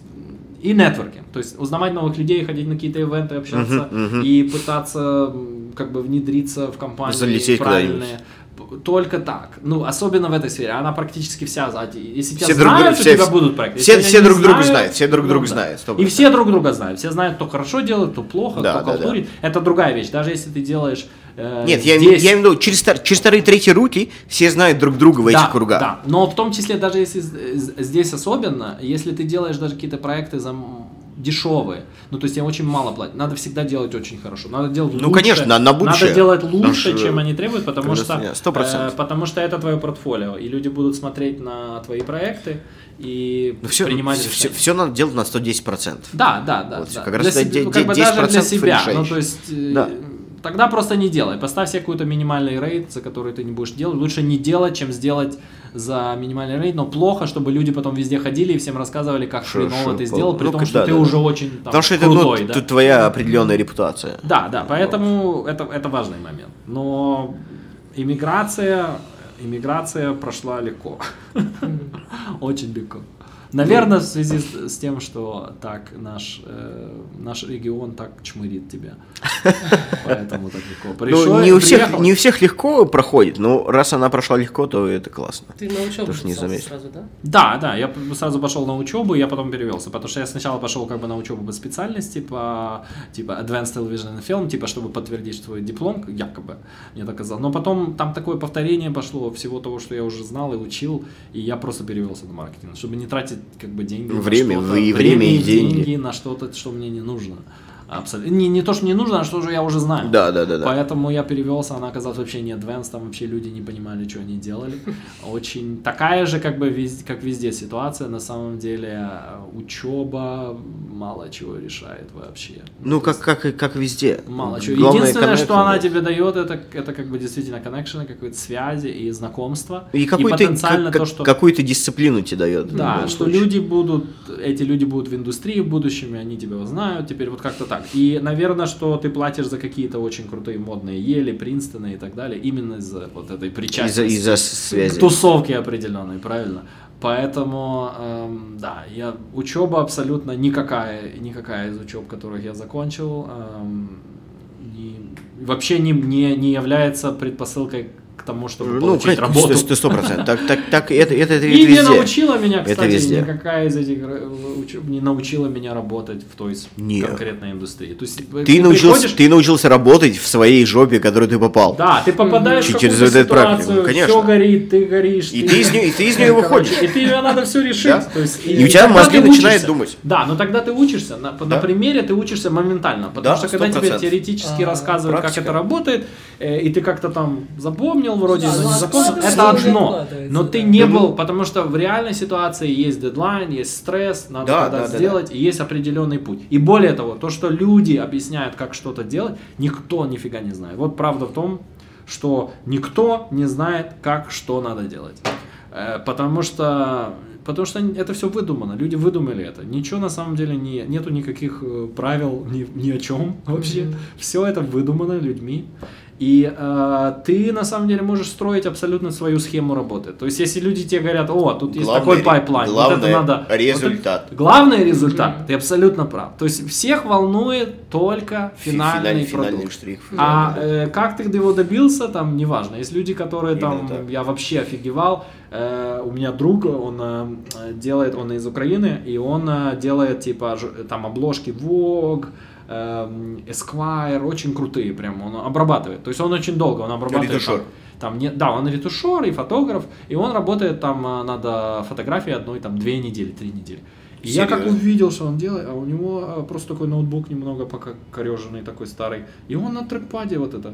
и нетворкинг, то есть узнавать новых людей, ходить на какие-то ивенты, общаться Мгм, мгм. и пытаться как бы внедриться в компании Залететь правильные. Только так. Ну, особенно в этой сфере. Она практически вся. за- Если тебя Все друг знают, у все- тебя будут проекты. все- все тебя друг друга знают, все друг ну друга да. знают, И все друг друга знают. Все знают, кто хорошо делает, кто плохо, Да, кто да, да. халтурит. Это другая вещь. Даже если ты делаешь э, Нет, я, здесь... я имею в виду, через, через вторые, третьи руки все знают друг друга в да, этих кругах. Да, но в том числе даже если здесь особенно, если ты делаешь даже какие-то проекты за дешевые, ну то есть тебе очень мало платят, надо всегда делать очень хорошо, надо делать Ну, лучше, конечно, на- на будущее. надо делать лучше, что- чем они требуют, потому Конечно, что нет, сто процентов. э, потому что это твое портфолио, и люди будут смотреть на твои проекты и Ну, все, принимать все, решения. надо делать на 110%. Да, да, да. Вот, да. как раз Для как бы де- даже для 10% себя. решаешь. Ну, то есть, э, Да. тогда просто не делай. Поставь себе какой-то минимальный рейд, за который ты не будешь делать. Лучше не делать, чем сделать за минимальный рейд, но плохо, чтобы люди потом везде ходили и всем рассказывали, как Шо- хреново шо, ты сделал, при ну, том, да, что ты да, уже да. очень там, Потому что это ну, крутой, да? т- твоя определенная репутация. Да, да, поэтому это, это важный момент. Но иммиграция, иммиграция прошла легко. Очень легко. Наверное, в связи с, с тем, что так наш, э, наш регион так чмырит тебя. Поэтому так легко. Ну, Пришел, не, у всех, приехал. не у всех легко проходит, но раз она прошла легко, то это классно. Ты на учебу Тоже не заметил. сразу, да? Да, да, я сразу пошел на учебу, я потом перевелся, потому что я сначала пошел как бы на учебу по специальности, по типа Advanced Television and Film, типа чтобы подтвердить свой диплом, якобы, мне так казалось. Но потом там такое повторение пошло всего того, что я уже знал и учил, и я просто перевелся на маркетинг, чтобы не тратить как бы деньги на Время, что-то. вы- время, и деньги. на что-то, что мне не нужно. Абсолютно. Не, не то, что не нужно, а что же я уже знаю. Да, да, да, да. Поэтому я перевелся, она оказалась вообще не advanced, там вообще люди не понимали, что они делали. Очень такая же, как бы, как везде ситуация, на самом деле учеба мало чего решает вообще. Ну, то как, как, и- как везде. Мало чего. Главное Единственное, что она тебе дает, это, это как бы действительно коннекшены, какие-то связи и знакомства. И какую-то, потенциально как- то, что... какую-то дисциплину тебе дает. Да, что случае. люди будут, эти люди будут в индустрии в будущем, и они тебя знают, теперь вот как-то так. И, наверное, что ты платишь за какие-то очень крутые модные ели, Принстоны и так далее, именно из-за вот этой причастности. из-за связи. к тусовке определенной, правильно? Поэтому, эм, да, я учеба абсолютно никакая, никакая из учеб, которых я закончил, эм, не- вообще не, не, не является предпосылкой тому, чтобы Ну, получить конечно, работу. сто- сто процентов. Так, так, так, это, это, это И не везде. научила меня, Это кстати, везде. никакая из этих э, учеб не научила меня работать в той с- Не. конкретной индустрии. То есть Ты научился, ты научился работать в своей жопе, в которую ты попал. Да, ты попадаешь Чуть в через эту практику, ситуацию, конечно. все горит, ты горишь. И ты из нее- и ты из нее выходишь. И ты ее надо все решить. Да. То есть, И у тебя мозги ты начинают учишься. думать. Да, но тогда ты учишься. На, на примере ты учишься моментально. Потому Да, что когда тебе 100%. теоретически А, рассказывают, как это работает, э, и ты как-то там запомнил вроде, Да, откладывается, это одно. Но да. ты не Ну, был, потому что в реальной ситуации есть дедлайн, есть стресс, надо Да, когда да, да, сделать, и есть определенный путь. И более того, то, что люди объясняют, как что-то делать, никто нифига не знает. Вот правда в том, что никто не знает, как что надо делать. Э, Потому что, потому что это все выдумано, люди выдумали это. Ничего на самом деле не, нету никаких э, правил ни, ни о чем вообще. Все это выдумано людьми. И э, ты на самом деле можешь строить абсолютно свою схему работы. То есть, если люди тебе говорят, о, тут есть Главное такой пайплайн, вот это надо. вот это- результат. главный результат, ты абсолютно прав. То есть всех волнует только Фи- финальный, финальный, продукт. финальный штрих. А э, как ты его добился, там, неважно. Есть люди, которые там, Именно так. я вообще офигевал. Э, у меня друг, он э, делает, он из Украины, и он э, делает, типа, ж- там, обложки Vogue, Esquire, очень крутые прям, он обрабатывает. То есть он очень долго, он обрабатывает. Ретушер. Там, там не, да, он ретушер и фотограф, и он работает там э, над э, фотографией одной, там, две недели, три недели. И я как увидел, что он делает, а у него э, просто такой ноутбук немного пока кореженный, такой старый, и он на трекпаде вот это.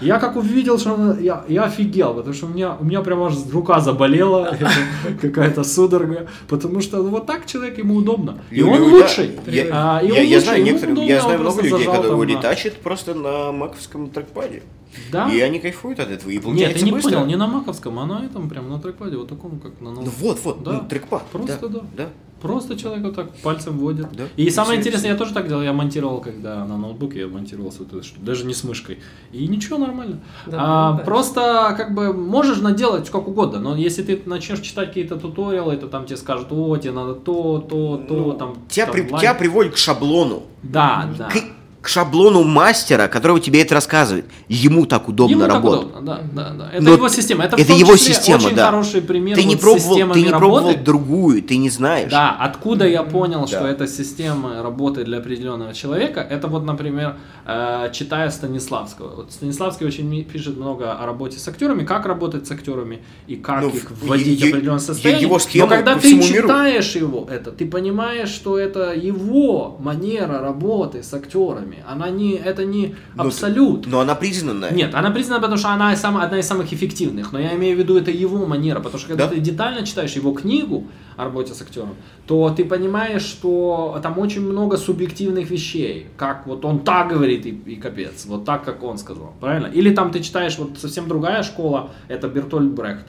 Я как увидел, что он, я, я офигел, потому что у меня, у меня прям аж рука заболела, какая-то судорога, потому что ну, вот так человек, ему удобно. И Лю- он лю- лучший. Я, А, и я- он я лучший, знаю ему некоторых, удобно, я он знаю много людей, которые ретачат просто на маковском трекпаде. Да? И они кайфуют от этого. И Нет, ты не быстро. понял, не на маковском, а на этом прям на трекпаде, вот таком, как на ноут- Ну вот, вот, Да. ну, трекпад. Просто да. да. Просто человек вот так пальцем вводит. Да, И самое интересное, все. я тоже так делал, я монтировал, когда на ноутбуке я монтировал вот даже не с мышкой. И ничего, нормально. Да, А, да. просто как бы можешь наделать как угодно, но если ты начнешь читать какие-то туториалы, то там тебе скажут, о, тебе надо то, то, то, Ну, там. тебя, там при- лайк». тебя приводит к шаблону. Да, да. К, к шаблону мастера, которого тебе это рассказывает. Ему так удобно Ему так работать. удобно, да, да, да. Это Но его система. Это, это его система, очень да. хороший пример Ты не вот пробовал, ты не пробовал другую, ты не знаешь. Да, откуда я понял, что Да. эта система работает для определенного человека, это вот, например, э, читая Станиславского. Вот Станиславский очень пишет много о работе с актерами, как работать с актерами и как Ну, их вводить в определенное состояние. его Но когда ты всему миру. читаешь его, это, ты понимаешь, что это его манера работы с актерами. Она не, это не Но- абсолют. Но она признанная. Нет, она признана, потому что она сама, одна из самых эффективных. Но я имею в виду, это его манера. Потому что когда Да. ты детально читаешь его книгу о работе с актером, то ты понимаешь, что там очень много субъективных вещей. Как вот он так говорит и, и капец. Вот так, как он сказал. Правильно? Или там ты читаешь вот совсем другая школа, это Бертольд Брехт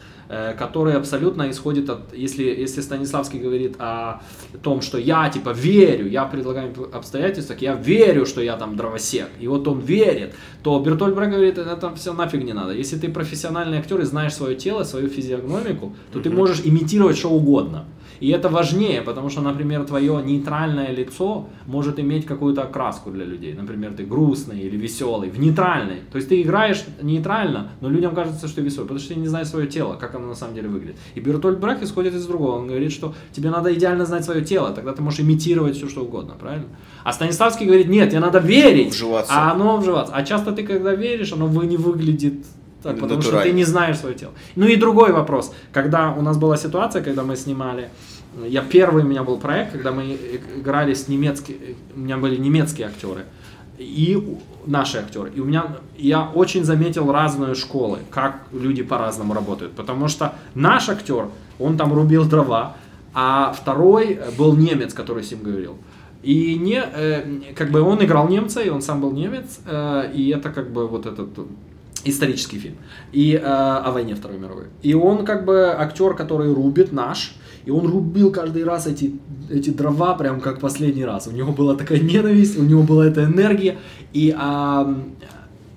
который абсолютно исходит от, если, если Станиславский говорит о том, что я типа верю, я предлагаю обстоятельствах, я верю, что я там дровосек, и вот он верит, то Бертольд Брехт говорит, это все нафиг не надо. Если ты профессиональный актер и знаешь свое тело, свою физиогномику, то ты можешь имитировать что угодно. И это важнее, потому что, например, твое нейтральное лицо может иметь какую-то окраску для людей. Например, ты грустный или веселый, в нейтральной. То есть ты играешь нейтрально, но людям кажется, что ты веселый, потому что ты не знаешь свое тело, как оно на самом деле выглядит. И Бертольд Брах исходит из другого. Он говорит, что тебе надо идеально знать свое тело, тогда ты можешь имитировать все, что угодно, правильно? А Станиславский говорит, нет, тебе надо верить, Вживаться. а оно вживаться. А часто ты, когда веришь, оно не выглядит так, потому что ты Натурально. не знаешь свое тело. Ну и другой вопрос. Когда у нас была ситуация, когда мы снимали, я первый у меня был проект, когда мы играли с немецкими, у меня были немецкие актеры и наши актеры. И у меня я очень заметил разные школы, как люди по-разному работают, потому что наш актер, он там рубил дрова, а второй э, был немец, который с ним говорил. И не, э, как бы он играл немца, и он сам был немец, э, и это как бы вот этот исторический фильм и э, о войне Второй мировой. И он как бы актер, который рубит наш, и он рубил каждый раз эти, эти дрова прям как последний раз. У него была такая ненависть, у него была эта энергия, и, а,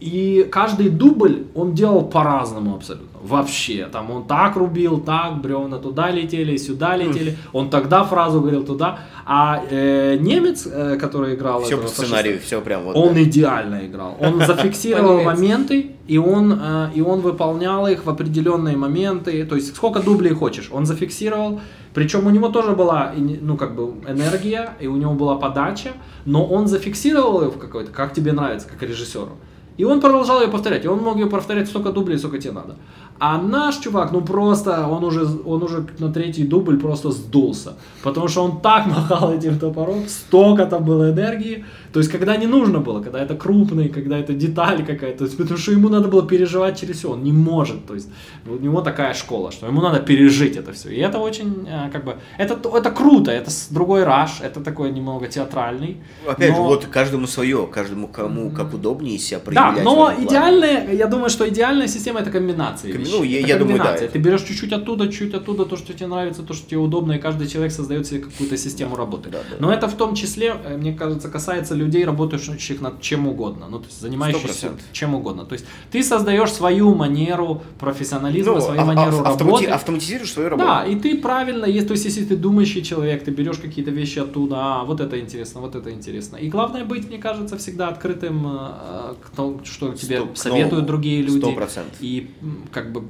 и каждый дубль он делал по-разному абсолютно. Вообще, там он так рубил, так, бревна туда летели, сюда летели, он тогда фразу говорил туда, а э, немец, э, который играл Все этого по фашиста, сценарию, все прям вот. он да. идеально играл. Он зафиксировал моменты, и он, э, и он выполнял их в определенные моменты. То есть сколько дублей хочешь, он зафиксировал. Причем у него тоже была, ну, как бы, энергия, и у него была подача, но он зафиксировал ее в какой-то, как тебе нравится, как режиссеру. И он продолжал ее повторять. И он мог ее повторять столько дублей, сколько тебе надо. А наш чувак, ну просто, он уже, он уже на третий дубль просто сдулся. Потому что он так махал этим топором, столько там было энергии. То есть, когда не нужно было, когда это крупный, когда это деталь какая-то. Потому что ему надо было переживать через все. Он не может. То есть, у него такая школа, что ему надо пережить это все. И это очень, э, как бы, это, это круто. Это другой раш. Это такой немного театральный. Опять же, но- вот каждому свое, каждому кому как удобнее себя да, проявлять. но этом плане. идеальная, я думаю, что идеальная система это комбинация. Комби- ну, я- Это я думаю, да, комбинация. Ты берешь чуть-чуть оттуда, чуть оттуда, то, что тебе нравится, то, что тебе удобно, и каждый человек создает себе какую-то систему работы. Да, да. Но это в том числе, э, мне кажется, касается людей, работающих над чем угодно. Ну, то есть занимающихся 100%. чем угодно. То есть ты создаешь свою манеру профессионализма, Ну, свою а- манеру а- автомати- работы. автоматизируешь свою работу. Да, и ты правильно, есть, то есть если ты думающий человек, ты берешь какие-то вещи оттуда, а, вот это интересно, вот это интересно. И главное быть, мне кажется, всегда открытым э, к тому, что тебе Сто- к советуют другие люди. Сто процентов. И м, как бы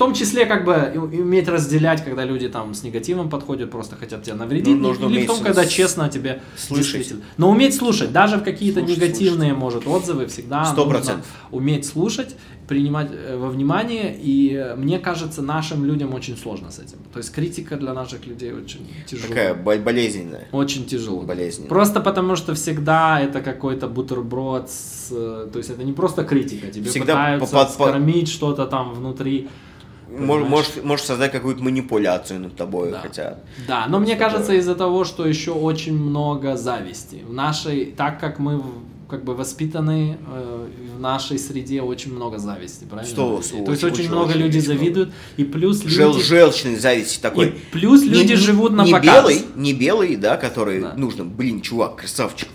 том числе как бы уметь разделять, когда люди там с негативом подходят, просто хотят тебя навредить, Ну, нужно или в том, когда честно тебе слышать. действительно. Но уметь слушать, даже в какие-то Слушать, негативные, может, отзывы всегда Сто нужно процентов. уметь слушать, принимать э, во внимание, и э, мне кажется, нашим людям очень сложно с этим. То есть критика для наших людей очень тяжелая. Такая бо- болезненная. Очень тяжело. Болезненно. Просто потому, что всегда это какой-то бутерброд, с, э, то есть это не просто критика, тебе Всегда пытаются по- по- по- скормить что-то там внутри. Понимаешь? Можешь, можешь создать какую-то манипуляцию над тобой, Да. хотя... Да, но мне Такое. кажется из-за того, что еще очень много зависти. В нашей, так как мы как бы воспитаны э, в нашей среде очень много зависти, правильно? Сто- То очень, есть очень, очень, много людей завидуют, и плюс Жел, люди... желчный зависть и такой. плюс люди не- живут на не показ. белый, не белый, да, который Да. нужно, блин, чувак, красавчик.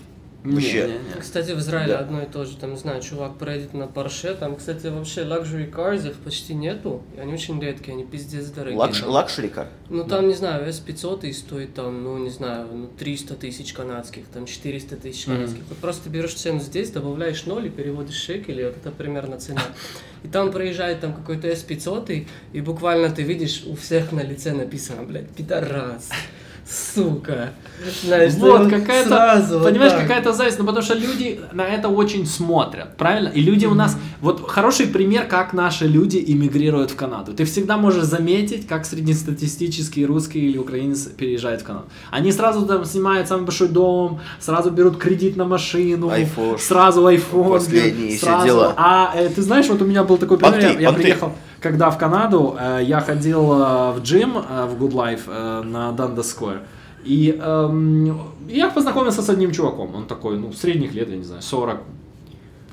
Не, Вообще. не, не. Кстати, в Израиле Да. одно и то же, там, не знаю, чувак проедет на Порше, там, кстати, вообще luxury cars их почти нету, и они очень редкие, они пиздец дорогие. Luxu-, luxury car. Ну, там, не знаю, S500 и стоит там, ну, не знаю, ну, 300 тысяч канадских, там, 400 тысяч канадских. Вот просто берешь цену здесь, добавляешь ноль и переводишь шекели, вот это примерно цена. И там проезжает там какой-то S500, и, и буквально ты видишь, у всех на лице написано, блядь, пидорас, сука. Знаешь, Вот, вот какая-то, сразу понимаешь, какая-то зависть, ну потому что люди на это очень смотрят, правильно? И люди у нас, вот хороший пример, как наши люди иммигрируют в Канаду. Ты всегда можешь заметить, как среднестатистический русский или украинец переезжает в Канаду. Они сразу там снимают самый большой дом, сразу берут кредит на машину, iPhone. сразу iPhone, Последние берут, все сразу. дела. А э, ты знаешь, вот у меня был такой пример, Понты, я, я понты. приехал, когда в Канаду, э, я ходил э, в джим э, в Good Life э, на Dundas Square. И эм, я познакомился с одним чуваком. Он такой, ну, средних лет, я не знаю, 40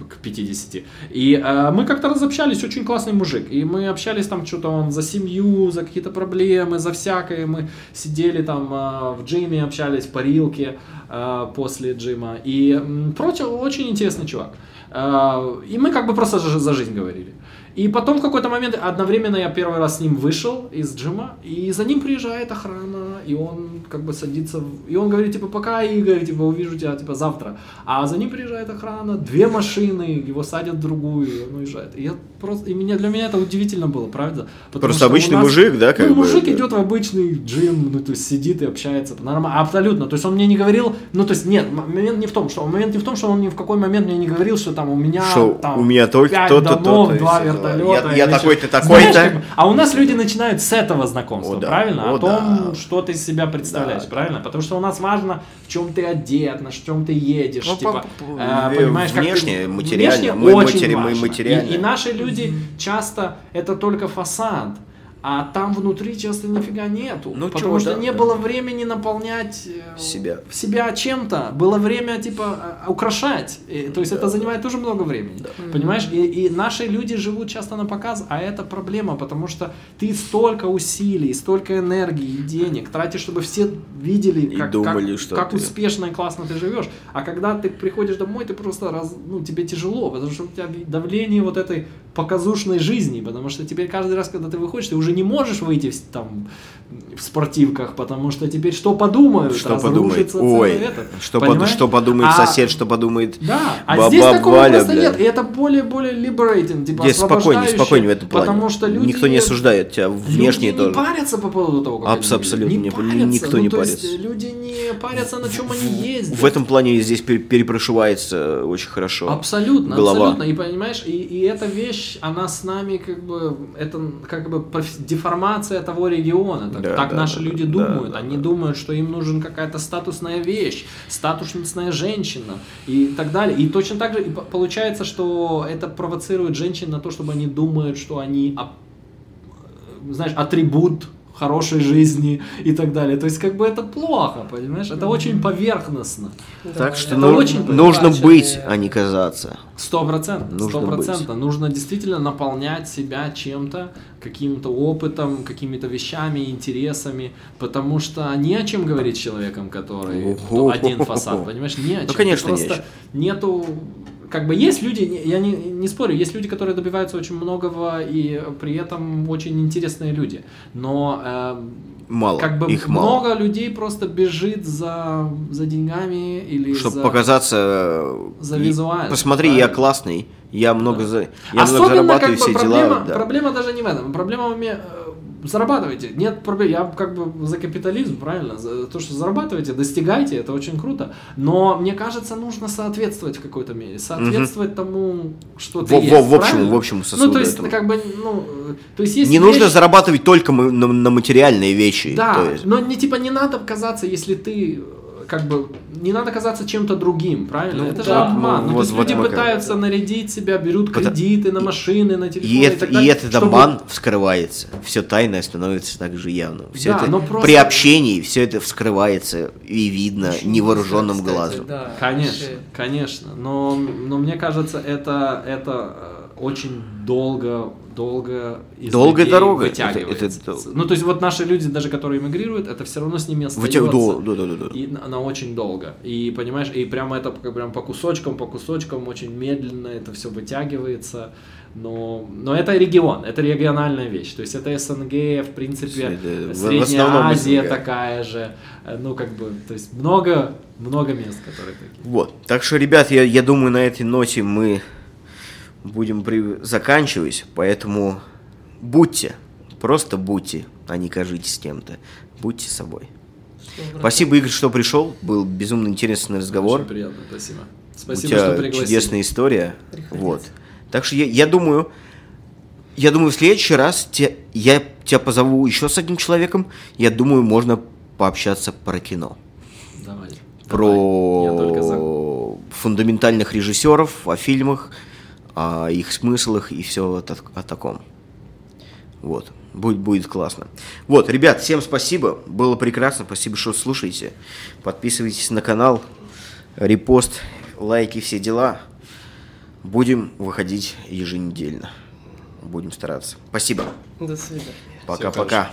к 50. И э, мы как-то разобщались, очень классный мужик. И мы общались там что-то он за семью, за какие-то проблемы, за всякое. Мы сидели там э, в джиме, общались в парилке э, после джима. И м, прочее, очень интересный чувак. Э, и мы как бы просто за жизнь говорили. И потом в какой-то момент, одновременно я первый раз с ним вышел из джима, и за ним приезжает охрана, и он как бы садится, в- и он говорит, типа, пока, Игорь, типа, увижу тебя, типа, завтра. А за ним приезжает охрана, две машины, его садят в другую, и он уезжает. И я просто, и меня, для меня это удивительно было, правда? Потому Просто обычный нас- мужик, да, как ну, бы, мужик идет в обычный джим, ну, то есть сидит и общается, нормально, абсолютно. То есть он мне не говорил, ну, то есть нет, момент не в том, что, момент не в том, что он ни в какой момент мне не говорил, что там у меня Что там у меня только то-то, то-то, два дела. вертолета. Я- я такой-то, такой-то. А у нас люди начинают с этого знакомства, О, да. правильно? О, О том, да. что ты из себя представляешь, Да. правильно? Потому что у нас важно, в чем ты одет, на чем ты едешь, Ну, типа, по- э, понимаешь, как ты- внешне, материально, внешне мы очень матери- мы важно. материально. И, и наши люди часто это только фасад. А там внутри часто нифига нету. Ну, потому чё, что да, не да. было времени наполнять э, Себя. себя чем-то. Было время, типа, э, украшать. И, то есть это занимает тоже много времени. Понимаешь? И, и наши люди живут часто на показ, а это проблема, потому что ты столько усилий, столько энергии и денег тратишь, чтобы все видели, И как, думали, как, что как ты- успешно и классно ты живешь. А когда ты приходишь домой, ты просто раз, ну, тебе тяжело, потому что у тебя давление вот этой показушной жизни, потому что теперь каждый раз, когда ты выходишь, ты уже не можешь выйти там в спортивках, потому что теперь что подумают, Что подумает? Ой, этот, что, под- что подумает А- сосед, что подумает Да, а баба здесь такого Валя, просто бля. нет, и это более-более liberating, типа Здесь спокойнее, спокойнее в этом плане. Потому что люди... Никто не осуждает тебя внешне люди тоже. не парятся по поводу того, как Абс- они абсолютно не- парятся. никто Ну, не то есть парится. люди не парятся, на чем они ездят. В этом плане здесь пер- перепрошивается очень хорошо. Абсолютно, голова. абсолютно. И понимаешь, и, и эта вещь, она с нами как бы, это как бы деформация того региона. Так, Да, так да, наши да, люди да, думают. да, Они да. думают, что им нужен какая-то статусная вещь, статусная женщина и так далее. И точно так же получается, что это провоцирует женщин на то, чтобы они думают, что они, ап- знаешь, атрибут хорошей жизни и так далее. То есть как бы это плохо, понимаешь? Это очень поверхностно. Да, Так что ну- очень нужно быть, а не казаться. Сто процентов, Нужно сто быть. процентов. Нужно действительно наполнять себя чем-то, каким-то опытом, какими-то вещами, интересами, потому что не о чем говорить с человеком, который один фасад, понимаешь, не о чем. Ну, конечно, Ты не о просто нету как бы есть люди, я не, не спорю, есть люди, которые добиваются очень многого и при этом очень интересные люди, но эм, Мало, как бы их мало. много людей просто бежит за, за деньгами или Чтобы за... показаться... э, за визуально, Посмотри, я правильно. классный, я много, за... я много Особенно, зарабатываю, как бы, все проблема, дела. да. проблема даже не в этом. Проблема в э, зарабатывайте. Нет проблем. Я как бы за капитализм, правильно? За то, что зарабатывайте, достигайте, это очень круто. Но мне кажется, нужно соответствовать в какой-то мере. Соответствовать тому, что ты Во- есть. во- в общем- правильно? в общем, Ну, сосуду то есть, этого. как бы, ну, то есть, есть Не нужно вещи- зарабатывать только на, на материальные вещи. Да, то есть. но не типа не надо казаться, если ты как бы не надо казаться чем-то другим, правильно? Ну, это же да, обман. ну, Ну, вот- то есть вот люди мы как- пытаются нарядить себя, берут кредиты на машины, на телефоны И, и, это, так и этот чтобы- обман вскрывается. Все тайное становится также явным. Все Да, это но просто- при общении все это вскрывается и видно Очень невооруженным кстати, глазом. да, Конечно, конечно. Но, но мне кажется, это, это э, очень долго, долго из Долгая дорога. Это- это- Ну, то есть вот наши люди, даже которые эмигрируют, это все равно с ними остается. Вытяг- да, да, да, да. И на, на очень долго. И понимаешь, и прямо это как прям по кусочкам, по кусочкам, очень медленно это все вытягивается. Но, но это регион, это региональная вещь. То есть это СНГ, в принципе, в- в Средняя основном Азия СНГ. такая же. Ну, как бы, то есть много, много мест, которые такие. Вот. Так что, ребят, я, я думаю, на этой ноте мы будем при- заканчивать. Поэтому будьте, просто будьте, а не кажитесь кем-то. Будьте собой. Спасибо, Игорь, что пришел. Был безумно интересный разговор. Очень приятно, спасибо. У Спасибо, тебя что пригласили. чудесная история. Приходите. Вот. Так что я, я думаю, я думаю, в следующий раз те- я тебя позову еще с одним человеком. Я думаю, можно пообщаться про кино. Давай. Про Давай. Я только за. фундаментальных режиссеров, о фильмах, о их смыслах и все о, так- о таком. Вот. Будет, будет классно. Вот, ребят, всем спасибо. Было прекрасно. Спасибо, что слушаете. Подписывайтесь на канал. Репост, лайки, все дела. Будем выходить еженедельно. Будем стараться. Спасибо. До свидания. Пока-пока.